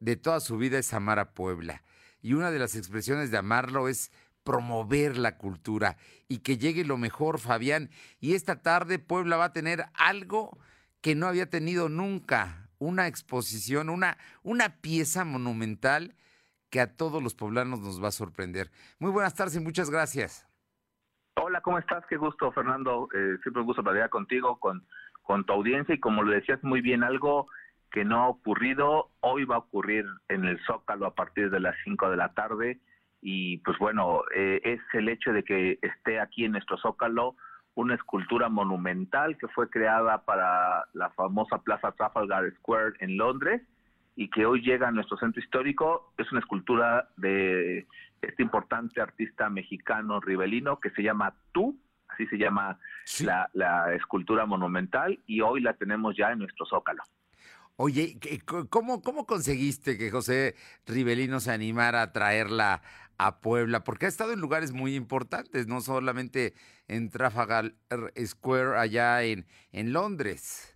de toda su vida es amar a Puebla. Y una de las expresiones de amarlo es promover la cultura y que llegue lo mejor, Fabián. Y esta tarde Puebla va a tener algo que no había tenido nunca, una exposición, una, una pieza monumental que a todos los poblanos nos va a sorprender. Muy buenas tardes y muchas gracias. Hola, ¿cómo estás? Qué gusto, Fernando. Eh, siempre un gusto platicar contigo, con, con tu audiencia y como lo decías muy bien, algo que no ha ocurrido, hoy va a ocurrir en el Zócalo a partir de las 5 de la tarde y pues bueno, eh, es el hecho de que esté aquí en nuestro Zócalo una escultura monumental que fue creada para la famosa Plaza Trafalgar Square en Londres y que hoy llega a nuestro centro histórico. Es una escultura de este importante artista mexicano ribelino que se llama Tú, así se llama la, la escultura monumental y hoy la tenemos ya en nuestro Zócalo. Oye, ¿qué- ¿cómo, ¿cómo conseguiste que José Rivelino se animara a traerla a Puebla? Porque ha estado en lugares muy importantes, no solamente en Trafalgar Square allá en, en Londres.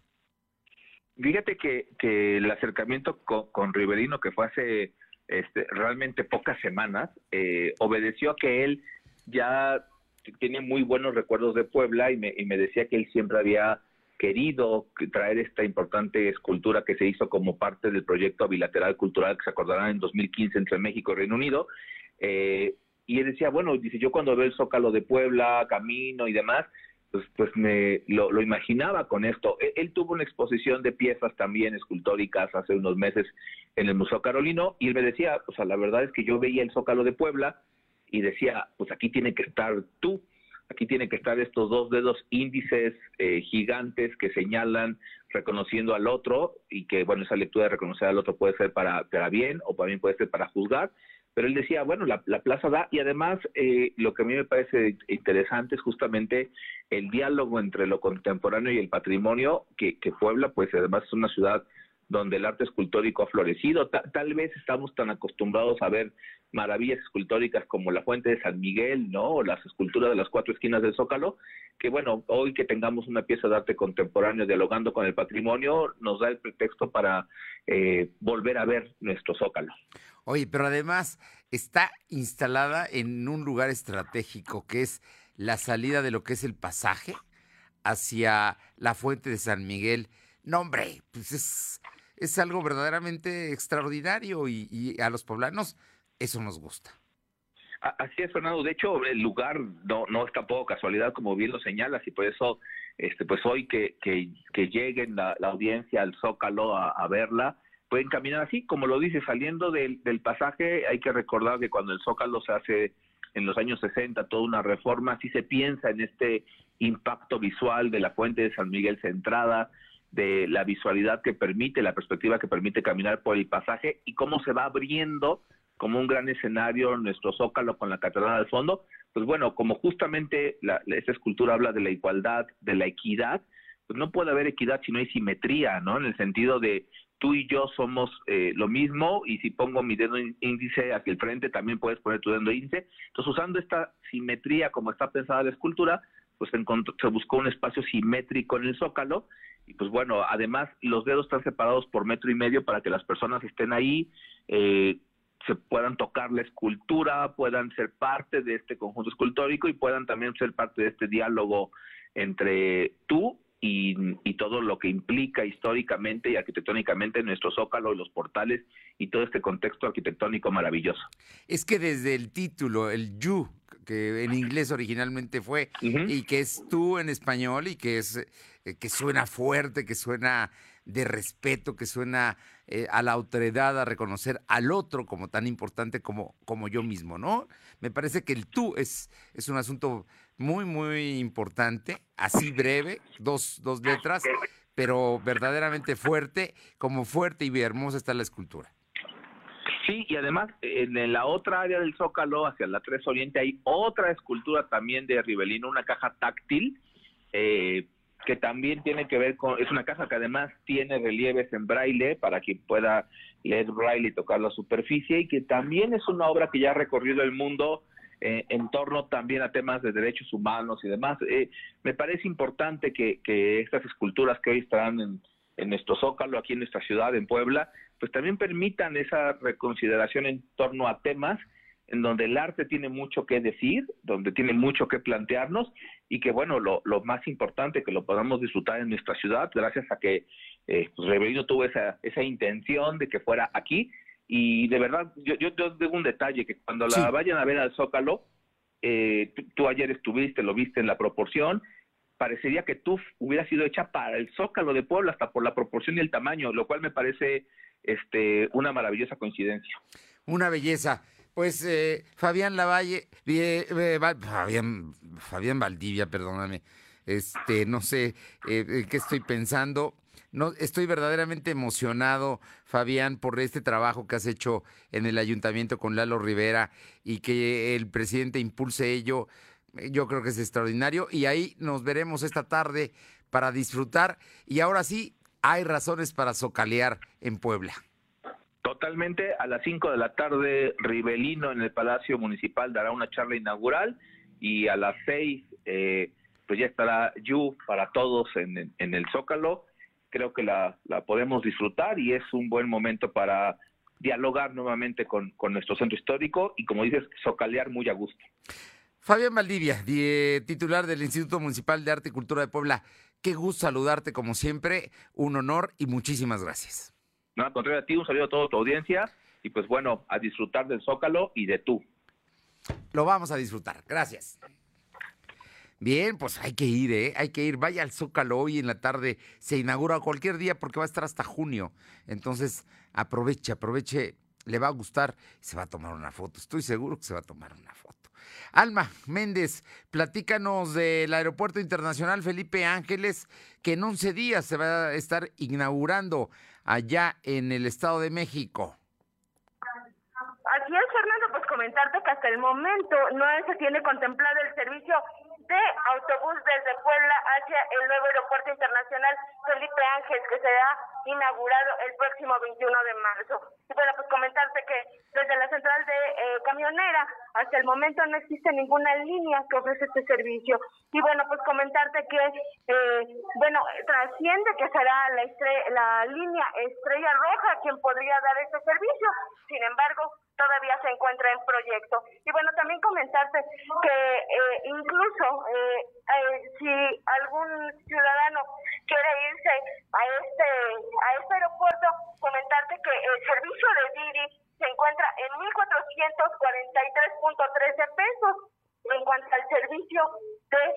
Fíjate que, que el acercamiento con, Riverino, que fue hace este, realmente pocas semanas, eh, obedeció a que él ya tiene muy buenos recuerdos de Puebla y me, y me decía que él siempre había querido traer esta importante escultura que se hizo como parte del proyecto bilateral cultural que se acordarán en 2015 entre México y Reino Unido. Eh, y él decía, bueno, dice, yo cuando veo el Zócalo de Puebla, Camino y demás, pues, pues me lo, lo imaginaba con esto. Él, él tuvo una exposición de piezas también escultóricas hace unos meses en el Museo Carolino y él me decía, o sea, la verdad es que yo veía el Zócalo de Puebla y decía, pues aquí tiene que estar tú, aquí tiene que estar estos dos dedos índices eh, gigantes que señalan reconociendo al otro y que, bueno, esa lectura de reconocer al otro puede ser para, para bien o también puede ser para juzgar. Pero él decía, bueno, la, la plaza da y además eh, lo que a mí me parece interesante es justamente el diálogo entre lo contemporáneo y el patrimonio, que, que Puebla, pues además es una ciudad donde el arte escultórico ha florecido. Ta- tal vez estamos tan acostumbrados a ver maravillas escultóricas como la Fuente de San Miguel, ¿no? O las esculturas de las cuatro esquinas del Zócalo, que bueno, hoy que tengamos una pieza de arte contemporáneo dialogando con el patrimonio, nos da el pretexto para eh, volver a ver nuestro Zócalo. Oye, pero además está instalada en un lugar estratégico que es la salida de lo que es el pasaje hacia la fuente de San Miguel. No, hombre, pues es, es algo verdaderamente extraordinario y, y a los poblanos eso nos gusta. Así es, Fernando. De hecho, el lugar no, no es tampoco casualidad, como bien lo señalas, y por eso, este, pues hoy que, que, lleguen la, la audiencia al Zócalo a, verla, pueden caminar así, como lo dice, saliendo del, del pasaje, hay que recordar que cuando el Zócalo se hace en los años 60 toda una reforma, si se piensa en este impacto visual de la fuente de San Miguel centrada, de la visualidad que permite, la perspectiva que permite caminar por el pasaje y cómo se va abriendo como un gran escenario nuestro zócalo con la catedral al fondo, pues bueno, como justamente la, esta escultura habla de la igualdad, de la equidad, pues no puede haber equidad si no hay simetría, ¿no? En el sentido de tú y yo somos eh, lo mismo y si pongo mi dedo índice hacia el frente, también puedes poner tu dedo índice. Entonces, usando esta simetría como está pensada la escultura, pues se, buscó un espacio simétrico en el zócalo y pues bueno, además los dedos están separados por metro y medio para que las personas estén ahí, eh, se puedan tocar la escultura, puedan ser parte de este conjunto escultórico y puedan también ser parte de este diálogo entre tú y, y, todo lo que implica históricamente y arquitectónicamente nuestro zócalo y los portales y todo este contexto arquitectónico maravilloso. Es que desde el título, el you, que en inglés originalmente fue, y que es tú en español y que es eh, que suena fuerte, que suena de respeto, que suena eh, a la autoridad, a reconocer al otro como tan importante como, como yo mismo, ¿no? Me parece que el tú es, es un asunto muy, muy importante, así breve, dos, dos letras, pero verdaderamente fuerte, como fuerte y hermosa está la escultura. Sí, y además en la otra área del Zócalo, hacia la 3 Oriente, hay otra escultura también de Rivelino, una caja táctil, eh, que también tiene que ver con, es una caja que además tiene relieves en braille para quien pueda leer braille y tocar la superficie, y que también es una obra que ya ha recorrido el mundo eh, en torno también a temas de derechos humanos y demás. Eh, me parece importante que, estas esculturas que hoy están en, en nuestro zócalo, aquí en nuestra ciudad, en Puebla, pues también permitan esa reconsideración en torno a temas en donde el arte tiene mucho que decir, donde tiene mucho que plantearnos y que bueno, lo, lo más importante que lo podamos disfrutar en nuestra ciudad, gracias a que eh, pues, tuvo esa, esa intención de que fuera aquí. Y de verdad, yo, yo, digo un detalle, que cuando la vayan a ver al Zócalo, eh, tú, ayer estuviste, lo viste en la proporción, parecería que tú hubiera sido hecha para el Zócalo de Puebla, hasta por la proporción y el tamaño, lo cual me parece este, una maravillosa coincidencia. Una belleza. Pues eh, Fabián Lavalle, eh, Fabián, Fabián Valdivia, perdóname, este, no sé qué estoy pensando. No, estoy verdaderamente emocionado, Fabián, por este trabajo que has hecho en el ayuntamiento con Lalo Rivera y que el presidente impulse ello. Yo creo que es extraordinario y ahí nos veremos esta tarde para disfrutar. Y ahora sí, hay razones para socalear en Puebla. Totalmente, a las 5 de la tarde, Rivelino en el Palacio Municipal dará una charla inaugural y a las 6, eh, pues ya estará Yu para todos en, en el Zócalo creo que la, podemos disfrutar y es un buen momento para dialogar nuevamente con, nuestro centro histórico y, como dices, socalear muy a gusto. Fabián Valdivia, titular del Instituto Municipal de Arte y Cultura de Puebla, qué gusto saludarte como siempre, un honor y muchísimas gracias. No, al contrario a ti, un saludo a toda tu audiencia y pues bueno, a disfrutar del Zócalo y de tú. Lo vamos a disfrutar, gracias. Bien, pues hay que ir, ¿eh? Hay que ir. Vaya al Zócalo hoy en la tarde. Se inaugura cualquier día porque va a estar hasta junio. Entonces, aproveche, aproveche. Le va a gustar. Se va a tomar una foto. Estoy seguro que se va a tomar una foto. Alma Méndez, platícanos del Aeropuerto Internacional Felipe Ángeles, que en 11 días se va a estar inaugurando allá en el Estado de México. Así es, Fernando, pues comentarte que hasta el momento no se tiene contemplado el servicio de autobús desde Puebla hacia el nuevo aeropuerto internacional Felipe Ángeles que será inaugurado el próximo 21 de marzo. Y bueno, pues comentarte que desde la central de eh, camionera hasta el momento no existe ninguna línea que ofrece este servicio. Y bueno, pues comentarte que, eh, bueno, trasciende que será la, la línea Estrella Roja quien podría dar este servicio. Sin embargo, todavía se encuentra en proyecto. Y bueno, también comentarte que eh, incluso eh, eh, si algún ciudadano quiere irse a este a este aeropuerto, comentarte que el servicio de Didi se encuentra en 1.443.13 pesos. En cuanto al servicio de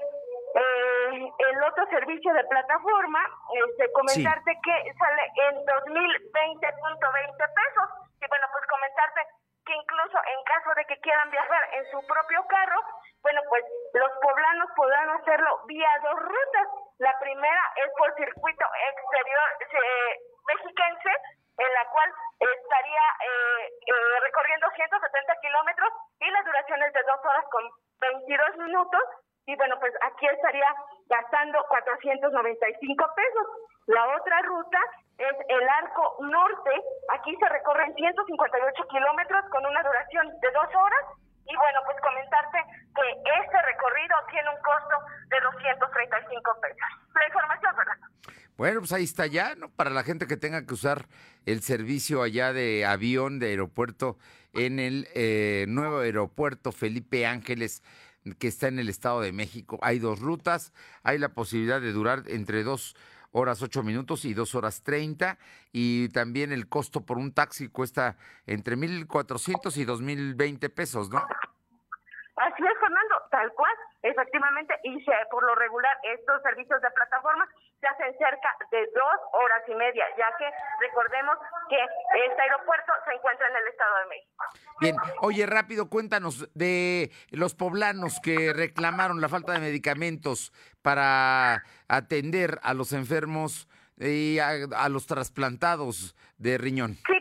eh, el otro servicio de plataforma, este, comentarte que sale en 2020.20 pesos. Y bueno, pues comentarte que incluso en caso de que quieran viajar en su propio carro, bueno, pues los poblanos podrán hacerlo vía dos rutas. La primera es por circuito exterior eh, mexiquense, en la cual estaría eh, eh, recorriendo 170 kilómetros y la duración es de dos horas con 22 minutos. Y bueno, pues aquí estaría gastando 495 pesos. La otra ruta es el arco norte. Aquí se recorren 158 kilómetros con una duración de dos horas. Y bueno, pues comentarte que este recorrido tiene un costo de 235 pesos. La información, Fernando. Bueno, pues ahí está ya, ¿no? Para la gente que tenga que usar el servicio allá de avión, de aeropuerto, en el eh, nuevo aeropuerto Felipe Ángeles, que está en el Estado de México. Hay dos rutas, hay la posibilidad de durar entre dos horas ocho minutos y dos horas treinta, y también el costo por un taxi cuesta entre mil cuatrocientos y dos mil veinte pesos, ¿no? Así tal cual, efectivamente, y se, por lo regular estos servicios de plataforma se hacen cerca de dos horas y media, ya que recordemos que este aeropuerto se encuentra en el Estado de México. Bien, oye, rápido, cuéntanos de los poblanos que reclamaron la falta de medicamentos para atender a los enfermos y a, a los trasplantados de riñón. Sí,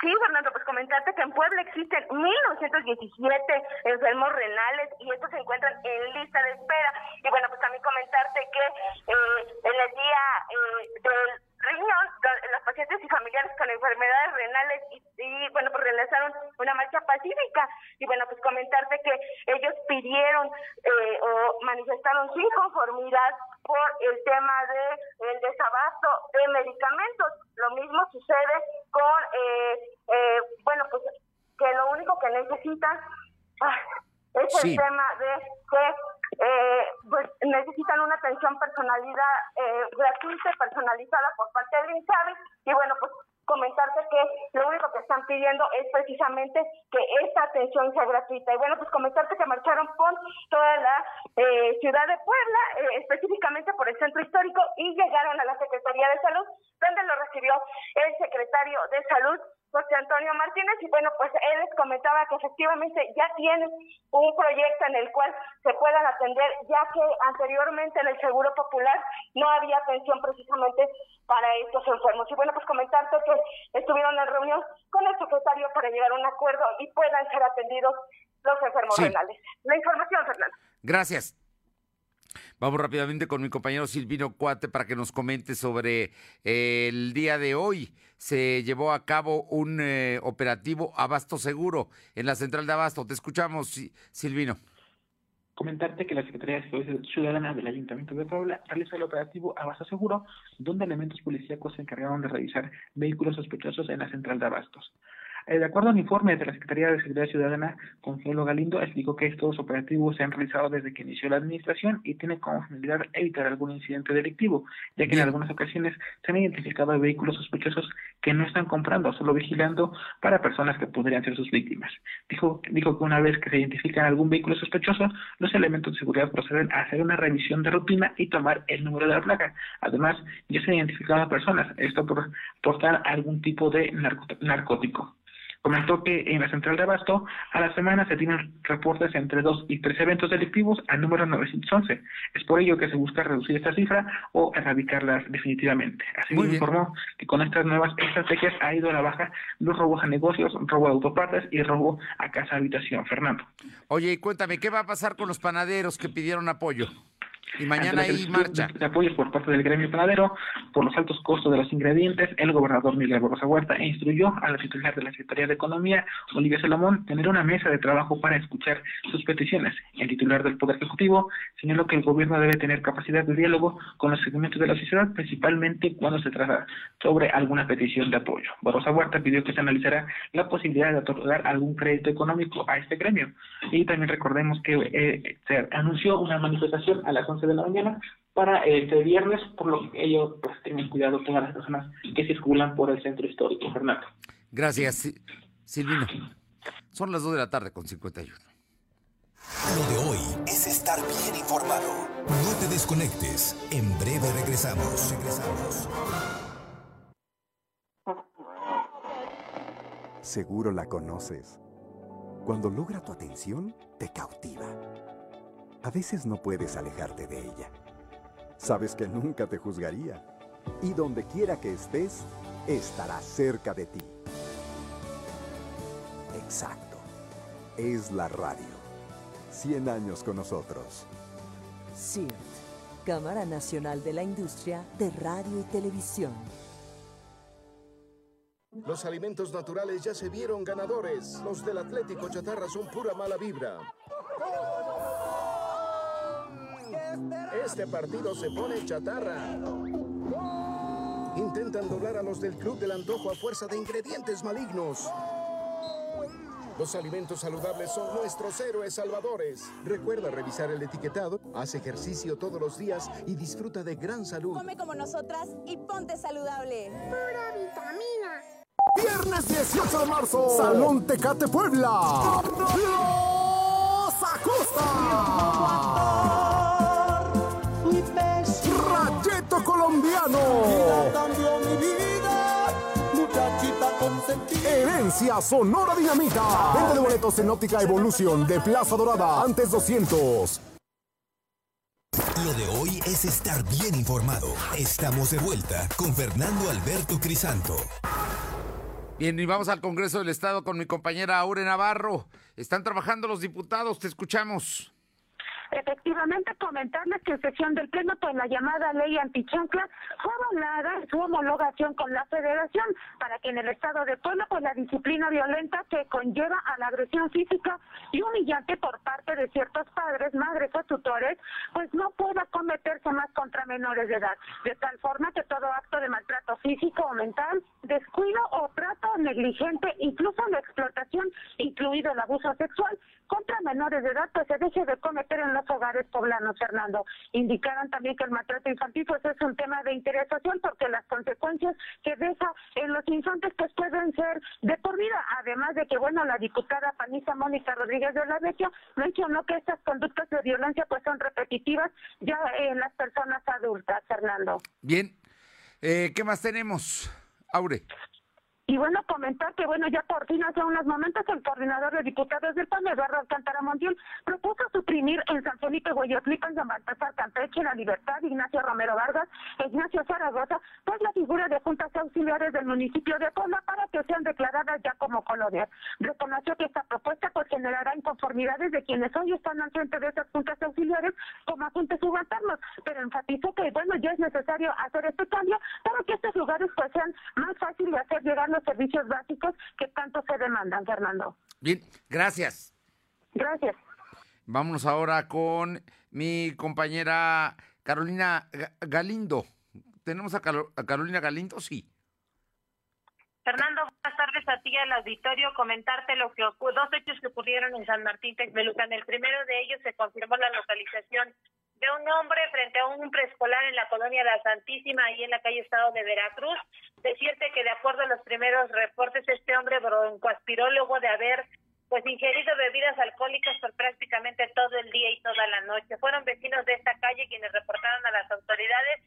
Sí, Fernando, comentarte que en Puebla existen 1.917 enfermos renales y estos se encuentran en lista de espera. Y bueno, pues también comentarte que eh, en el día eh, del riñón, los pacientes y familiares con enfermedades renales y, y, bueno, pues realizaron una marcha pacífica. Y bueno, pues comentarte que ellos pidieron eh, o manifestaron su inconformidad por el tema de el desabasto de medicamentos. Lo mismo sucede con, eh, eh, bueno, pues que lo único que necesitan ah, es Sí. el tema de que eh, necesitan una atención personalidad eh, gratuita y personalizada por parte del INSABI. Y bueno pues comentarte que lo único que están pidiendo es precisamente que esta atención sea gratuita. Y bueno pues comentarte que marcharon por toda la eh, ciudad de Puebla eh, específicamente por el centro histórico y llegaron a la Secretaría de Salud donde lo recibió el secretario de Salud José Antonio Martínez y bueno pues él les comentaba que efectivamente ya tienen un proyecto en el cual se puedan atender ya que anteriormente en el Seguro Popular no había atención precisamente para estos enfermos y bueno pues comentarte que estuvieron en reunión con el secretario para llegar a un acuerdo y puedan ser atendidos los enfermos Sí. renales. La información, Fernando. Gracias. Vamos rápidamente con mi compañero Silvino Cuate para que nos comente sobre el día de hoy. Se llevó a cabo un eh, operativo Abasto Seguro en la central de Abasto. Te escuchamos, Si- Silvino. Comentarte que la Secretaría de Seguridad Ciudadana del Ayuntamiento de Puebla realizó el operativo Abasto Seguro, donde elementos policíacos se encargaron de revisar vehículos sospechosos en la central de Abastos. Eh, De acuerdo al informe de la Secretaría de Seguridad Ciudadana, Consuelo Galindo explicó que estos operativos se han realizado desde que inició la administración y tiene como finalidad evitar algún incidente delictivo, ya que en algunas ocasiones se han identificado vehículos sospechosos que no están comprando, solo vigilando para personas que podrían ser sus víctimas. Dijo, dijo que una vez que se identifican algún vehículo sospechoso, los elementos de seguridad proceden a hacer una revisión de rutina y tomar el número de la placa. Además, ya se han identificado a personas, esto por portar algún tipo de narcótico. Comentó que en la central de Abasto a la semana se tienen reportes entre dos y tres eventos delictivos al número 911. Es por ello que se busca reducir esta cifra o erradicarlas definitivamente. Así informó que con estas nuevas estrategias ha ido a la baja los robos a negocios, robo de autopartes y robo a casa habitación. Fernando. Oye, y cuéntame, ¿qué va a pasar con los panaderos que pidieron apoyo? Y mañana hay marcha. De apoyos por parte del gremio panadero por los altos costos de los ingredientes, el gobernador Miguel Barbosa Huerta instruyó a la titular de la Secretaría de Economía, Olivia Salomón, tener una mesa de trabajo para escuchar sus peticiones. El titular del Poder Ejecutivo señaló que el gobierno debe tener capacidad de diálogo con los segmentos de la sociedad, principalmente cuando se trata sobre alguna petición de apoyo. Barbosa Huerta pidió que se analizara la posibilidad de otorgar algún crédito económico a este gremio. Y también recordemos que eh, se anunció una manifestación a las 11 de la mañana para este viernes, por lo que ellos pues tengan cuidado todas las personas que circulan por el centro histórico, Fernando. Gracias, Si- Silvino. Son las 2 de la tarde con 51. Lo de hoy es estar bien informado. No te desconectes. En breve regresamos. Regresamos. Seguro la conoces. Cuando logra tu atención, te cautiva. A veces no puedes alejarte de ella. Sabes que nunca te juzgaría. Y donde quiera que estés, estará cerca de ti. Exacto. Es la radio. 100 años con nosotros. CIRT, Cámara Nacional de la Industria de Radio y Televisión. Los alimentos naturales ya se vieron ganadores. Los del Atlético Chatarra son pura mala vibra. Este partido se pone chatarra. Intentan doblar a los del Club del Antojo a fuerza de ingredientes malignos. Los alimentos saludables son nuestros héroes salvadores. Recuerda revisar el etiquetado, haz ejercicio todos los días y disfruta de gran salud. Come como nosotras y ponte saludable. Pura vitamina. Viernes 18 de marzo, Salón Tecate Puebla. Los Acosta. Colombiano. Herencia Sonora Dinamita. Venta de boletos en óptica Evolución de Plaza Dorada. Antes 200. Lo de hoy es estar bien informado. Estamos de vuelta con Fernando Alberto Crisanto. Bien, y vamos al Congreso del Estado con mi compañera Aure Navarro. Están trabajando los diputados, te escuchamos. Efectivamente, comentarles que en sesión del Pleno, pues la llamada ley antichancla fue avalada su homologación con la Federación para que en el Estado de Puebla, pues la disciplina violenta que conlleva a la agresión física y humillante por parte de ciertos padres, madres o tutores, pues no pueda cometerse más contra menores de edad. De tal forma que todo acto de maltrato físico o mental, descuido o trato negligente, incluso la explotación, incluido el abuso sexual, contra menores de edad, pues se deje de cometer en los hogares poblanos, Fernando. Indicaron también que el maltrato infantil pues es un tema de interés social porque las consecuencias que deja en los infantes pues pueden ser de por vida. Además de que, bueno, la diputada panista Mónica Rodríguez de la Vecchia mencionó que estas conductas de violencia pues son repetitivas ya en las personas adultas, Fernando. Bien, eh, ¿qué más tenemos, Aure? Y bueno, comentar que, bueno, ya por fin hace unos momentos el coordinador de diputados del PAN, Eduardo Alcántara Montiel, propuso suprimir en San Felipe, Guayotlipa, en San Baltasar, Campeche, La Libertad, Ignacio Romero Vargas, Ignacio Zaragoza, pues la figura de juntas auxiliares del municipio de Puebla para que sean declaradas ya como colonias. Reconoció que esta propuesta pues generará inconformidades de quienes hoy están al frente de esas juntas auxiliares como agentes subalternos, pero enfatizó que, bueno, ya es necesario hacer este cambio para que estos lugares pues sean más fáciles de hacer llegar los servicios básicos que tanto se demandan, Fernando. Bien, gracias. Gracias. Vámonos ahora con mi compañera Carolina Galindo. ¿Tenemos a, Carolina Galindo? Sí. Fernando, buenas tardes a ti al auditorio. Comentarte lo que dos hechos que ocurrieron en San Martín Texmelucan. El primero de ellos se confirmó la localización de un hombre frente a un preescolar en la colonia La Santísima, ahí en la calle Estado de Veracruz. Decirte que de acuerdo a los primeros reportes, este hombre broncoaspiró luego de haber pues ingerido bebidas alcohólicas por prácticamente todo el día y toda la noche. Fueron vecinos de esta calle quienes reportaron a las autoridades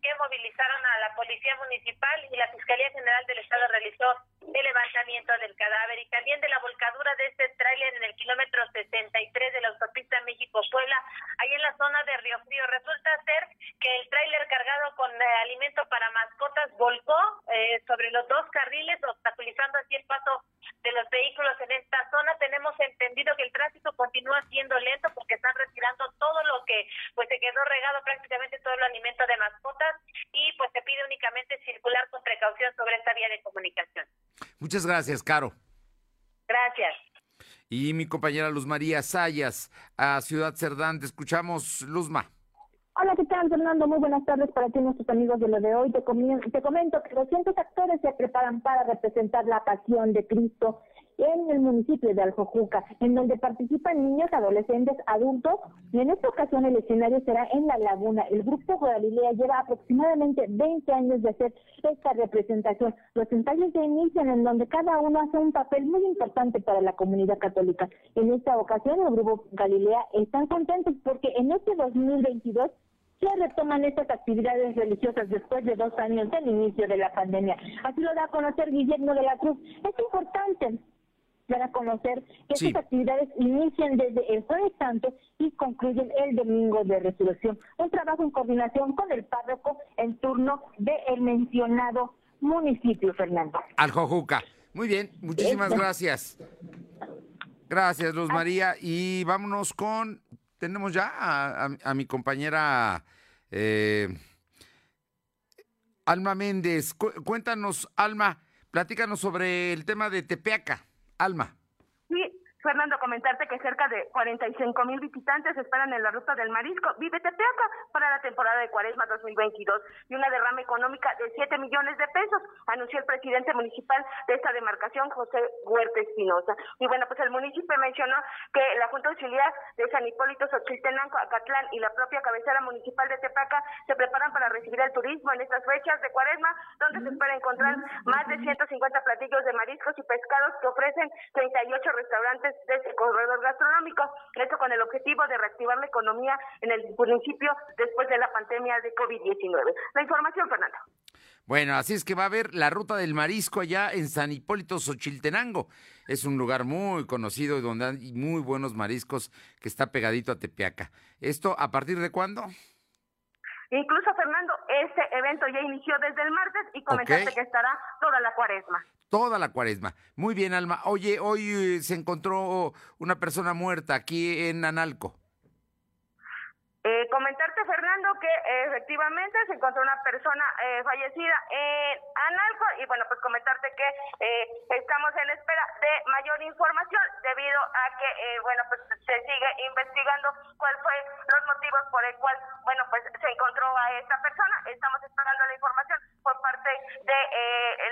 que movilizaron a la Policía Municipal y la Fiscalía General del Estado realizó el levantamiento del cadáver y también de la volcadura de este tráiler en el kilómetro 63 de la autopista México-Puebla, ahí en la zona de Río Frío. Resulta ser que el tráiler cargado con eh, alimento para mascotas volcó eh, sobre los dos carriles, obstaculizando así el paso de los vehículos en esta zona. Tenemos entendido que el tránsito continúa siendo lento porque están retirando todo lo que pues se quedó regado prácticamente todo el alimento de mascotas y pues se pide únicamente circular con precaución sobre esta vía de comunicación. Muchas gracias, Caro. Gracias. Y mi compañera Luz María Sayas, a Ciudad Cerdán, te escuchamos, Luzma. Hola, ¿qué tal, Fernando? Muy buenas tardes para ti, nuestros amigos de lo de hoy. Te, te comento que 200 actores se preparan para representar la pasión de Cristo en el municipio de Aljojuca, en donde participan niños, adolescentes, adultos, y en esta ocasión el escenario será en La Laguna. El Grupo Galilea lleva aproximadamente 20 años de hacer esta representación. Los ensayos se inician en donde cada uno hace un papel muy importante para la comunidad católica. En esta ocasión, el Grupo Galilea están contentos porque en este 2022 ya retoman estas actividades religiosas después de dos años del inicio de la pandemia. Así lo da a conocer Guillermo de la Cruz. Es importante dar a conocer que estas actividades inician desde el jueves santo y concluyen el domingo de resurrección. Un trabajo en coordinación con el párroco en turno del mencionado municipio, Fernando. Al Jojuca. Muy bien, muchísimas gracias. Gracias, Luz María. Y vámonos con, tenemos ya a, mi compañera eh, Alma Méndez. cuéntanos, Alma, platícanos sobre el tema de Tepeaca. Alma. Fernando, comentarte que cerca de 45 mil visitantes esperan en la ruta del marisco Vive Tepeaca para la temporada de Cuaresma 2022 y una derrama económica de 7 millones de pesos, anunció el presidente municipal de esta demarcación, José Huerta Espinosa. Y bueno, pues el municipio mencionó que la Junta Auxiliar de San Hipólito, Xochiltenango, Acatlán y la propia cabecera municipal de Tepeaca se preparan para recibir el turismo en estas fechas de Cuaresma, donde se espera encontrar más de 150 platillos de mariscos y pescados que ofrecen 38 restaurantes de este corredor gastronómico. Esto con el objetivo de reactivar la economía en el municipio después de la pandemia de COVID-19. La información, Fernando. Bueno, así es que va a haber la ruta del marisco allá en San Hipólito Xochiltenango. Es un lugar muy conocido y donde hay muy buenos mariscos que está pegadito a Tepeaca. ¿Esto a partir de cuándo? Incluso, Fernando, este evento ya inició desde el martes y comentaste que estará toda la cuaresma. Toda la cuaresma. Muy bien, Alma. Oye, hoy eh, se encontró una persona muerta aquí en Analco. Eh, comentarte, Fernando, que efectivamente se encontró una persona eh, fallecida en Analco y bueno, pues comentarte que eh, estamos en espera de mayor información debido a que, bueno, pues se sigue investigando cuál fue los motivos por el cual, bueno, pues se encontró a esta persona. Estamos esperando la información por parte de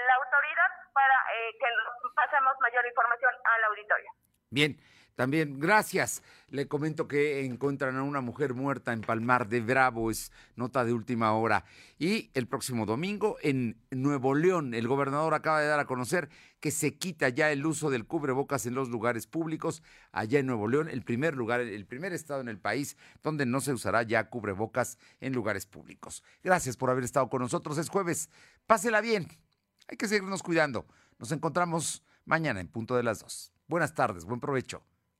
la autoridad para que pasemos mayor información al auditorio. Bien. También, gracias. Le comento que encuentran a una mujer muerta en Palmar de Bravo, es nota de última hora. Y el próximo domingo en Nuevo León, el gobernador acaba de dar a conocer que se quita ya el uso del cubrebocas en los lugares públicos. Allá en Nuevo León, el primer lugar, el primer estado en el país donde no se usará ya cubrebocas en lugares públicos. Gracias por haber estado con nosotros. Es jueves. Pásela bien. Hay que seguirnos cuidando. Nos encontramos mañana en punto de las dos. Buenas tardes, buen provecho.